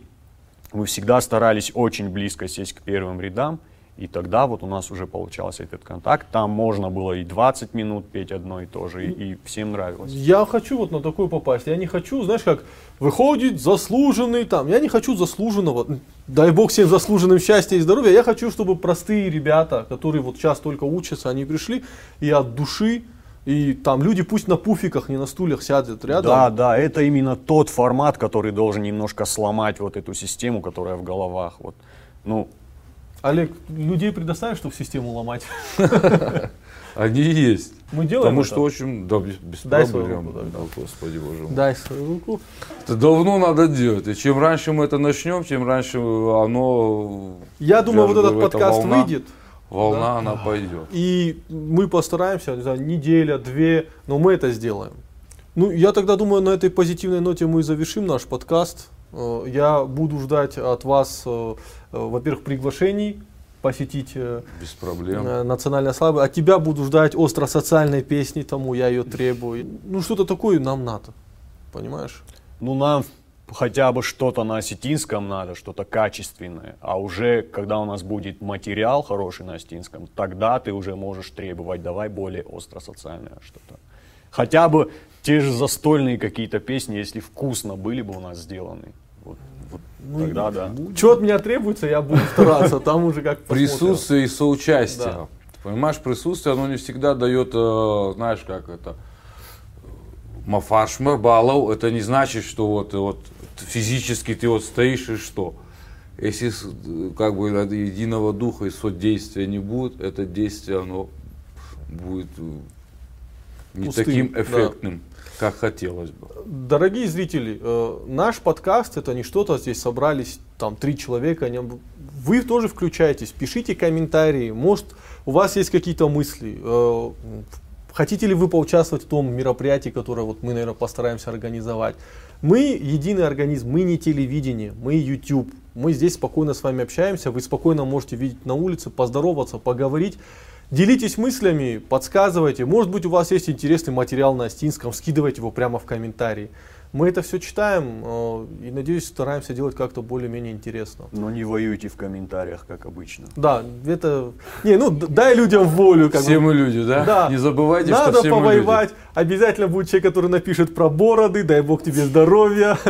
мы всегда старались очень близко сесть к первым рядам, и тогда вот у нас уже получался этот контакт. Там можно было и 20 минут петь одно и то же, и, и всем нравилось. Я хочу вот на такой попасть. Я не хочу, знаешь, как выходит заслуженный там. Я не хочу заслуженного. Дай бог всем заслуженным счастья и здоровья. Я хочу, чтобы простые ребята, которые вот сейчас только учатся, они пришли и от души, и там люди пусть на пуфиках, не на стульях сядут рядом. Да, да, это именно тот формат, который должен немножко сломать вот эту систему, которая в головах. Вот. Ну, Олег, людей предоставишь, чтобы систему ломать? Они есть. Мы делаем Потому это? что очень, да, без, без Дай свою проблем. руку, да, Да, Господи боже мой. Дай свою руку. Это давно надо делать. И чем раньше мы это начнем, тем раньше оно, Я думаю, вот этот подкаст волна. выйдет. Волна, Да. она пойдет. И мы постараемся, не знаю, неделя, две, но мы это сделаем. Ну, я тогда думаю, на этой позитивной ноте мы и завершим наш подкаст. Э, Я буду ждать от вас, э, э, во-первых, приглашений посетить Без проблем. национальное слабое. От тебя буду ждать остро-социальной песни, тому я ее требую. Ну, что-то такое нам надо. Понимаешь? ну нам хотя бы что-то на осетинском надо, что-то качественное. А уже, когда у нас будет материал хороший на осетинском, тогда ты уже можешь требовать, давай более остро-социальное что-то. Хотя бы те же застольные какие-то песни, если вкусно были бы у нас сделаны. Вот, вот тогда да. Что от меня требуется, я буду стараться. Там уже как. Присутствие и соучастие. Да. Понимаешь, присутствие, оно не всегда дает, э, знаешь, как это, мафарш марбалов, это не значит, что вот, вот физически ты вот стоишь и что. Если как бы от единого духа и содействия не будет, это действие, оно будет э, не Пустым, таким да. эффектным, как хотелось бы. Дорогие зрители, э, наш подкаст это не что-то, здесь собрались там три человека, они вы тоже включайтесь, пишите комментарии, может у вас есть какие-то мысли, э, хотите ли вы поучаствовать в том мероприятии, которое вот мы, наверное, постараемся организовать. Мы единый организм, мы не телевидение, мы YouTube, мы здесь спокойно с вами общаемся, вы спокойно можете видеть на улице, поздороваться, поговорить. Делитесь мыслями, подсказывайте. Может быть, у вас есть интересный материал на астинском, скидывайте его прямо в комментарии. Мы это все читаем э, и, надеюсь, стараемся делать как-то более-менее интересно. Но не воюйте в комментариях, как обычно. Да, это... Не, ну дай людям волю. Как Все бы. мы люди, да? Да. Не забывайте, Надо что все мы люди. повоевать. Обязательно будет человек, который напишет про бороды. Дай бог тебе здоровья.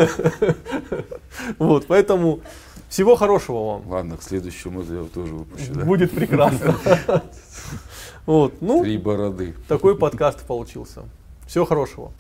Вот, поэтому всего хорошего вам. Ладно, к следующему я тоже выпущу, да? Будет прекрасно. Вот, ну, Три бороды. такой подкаст получился. Всего хорошего.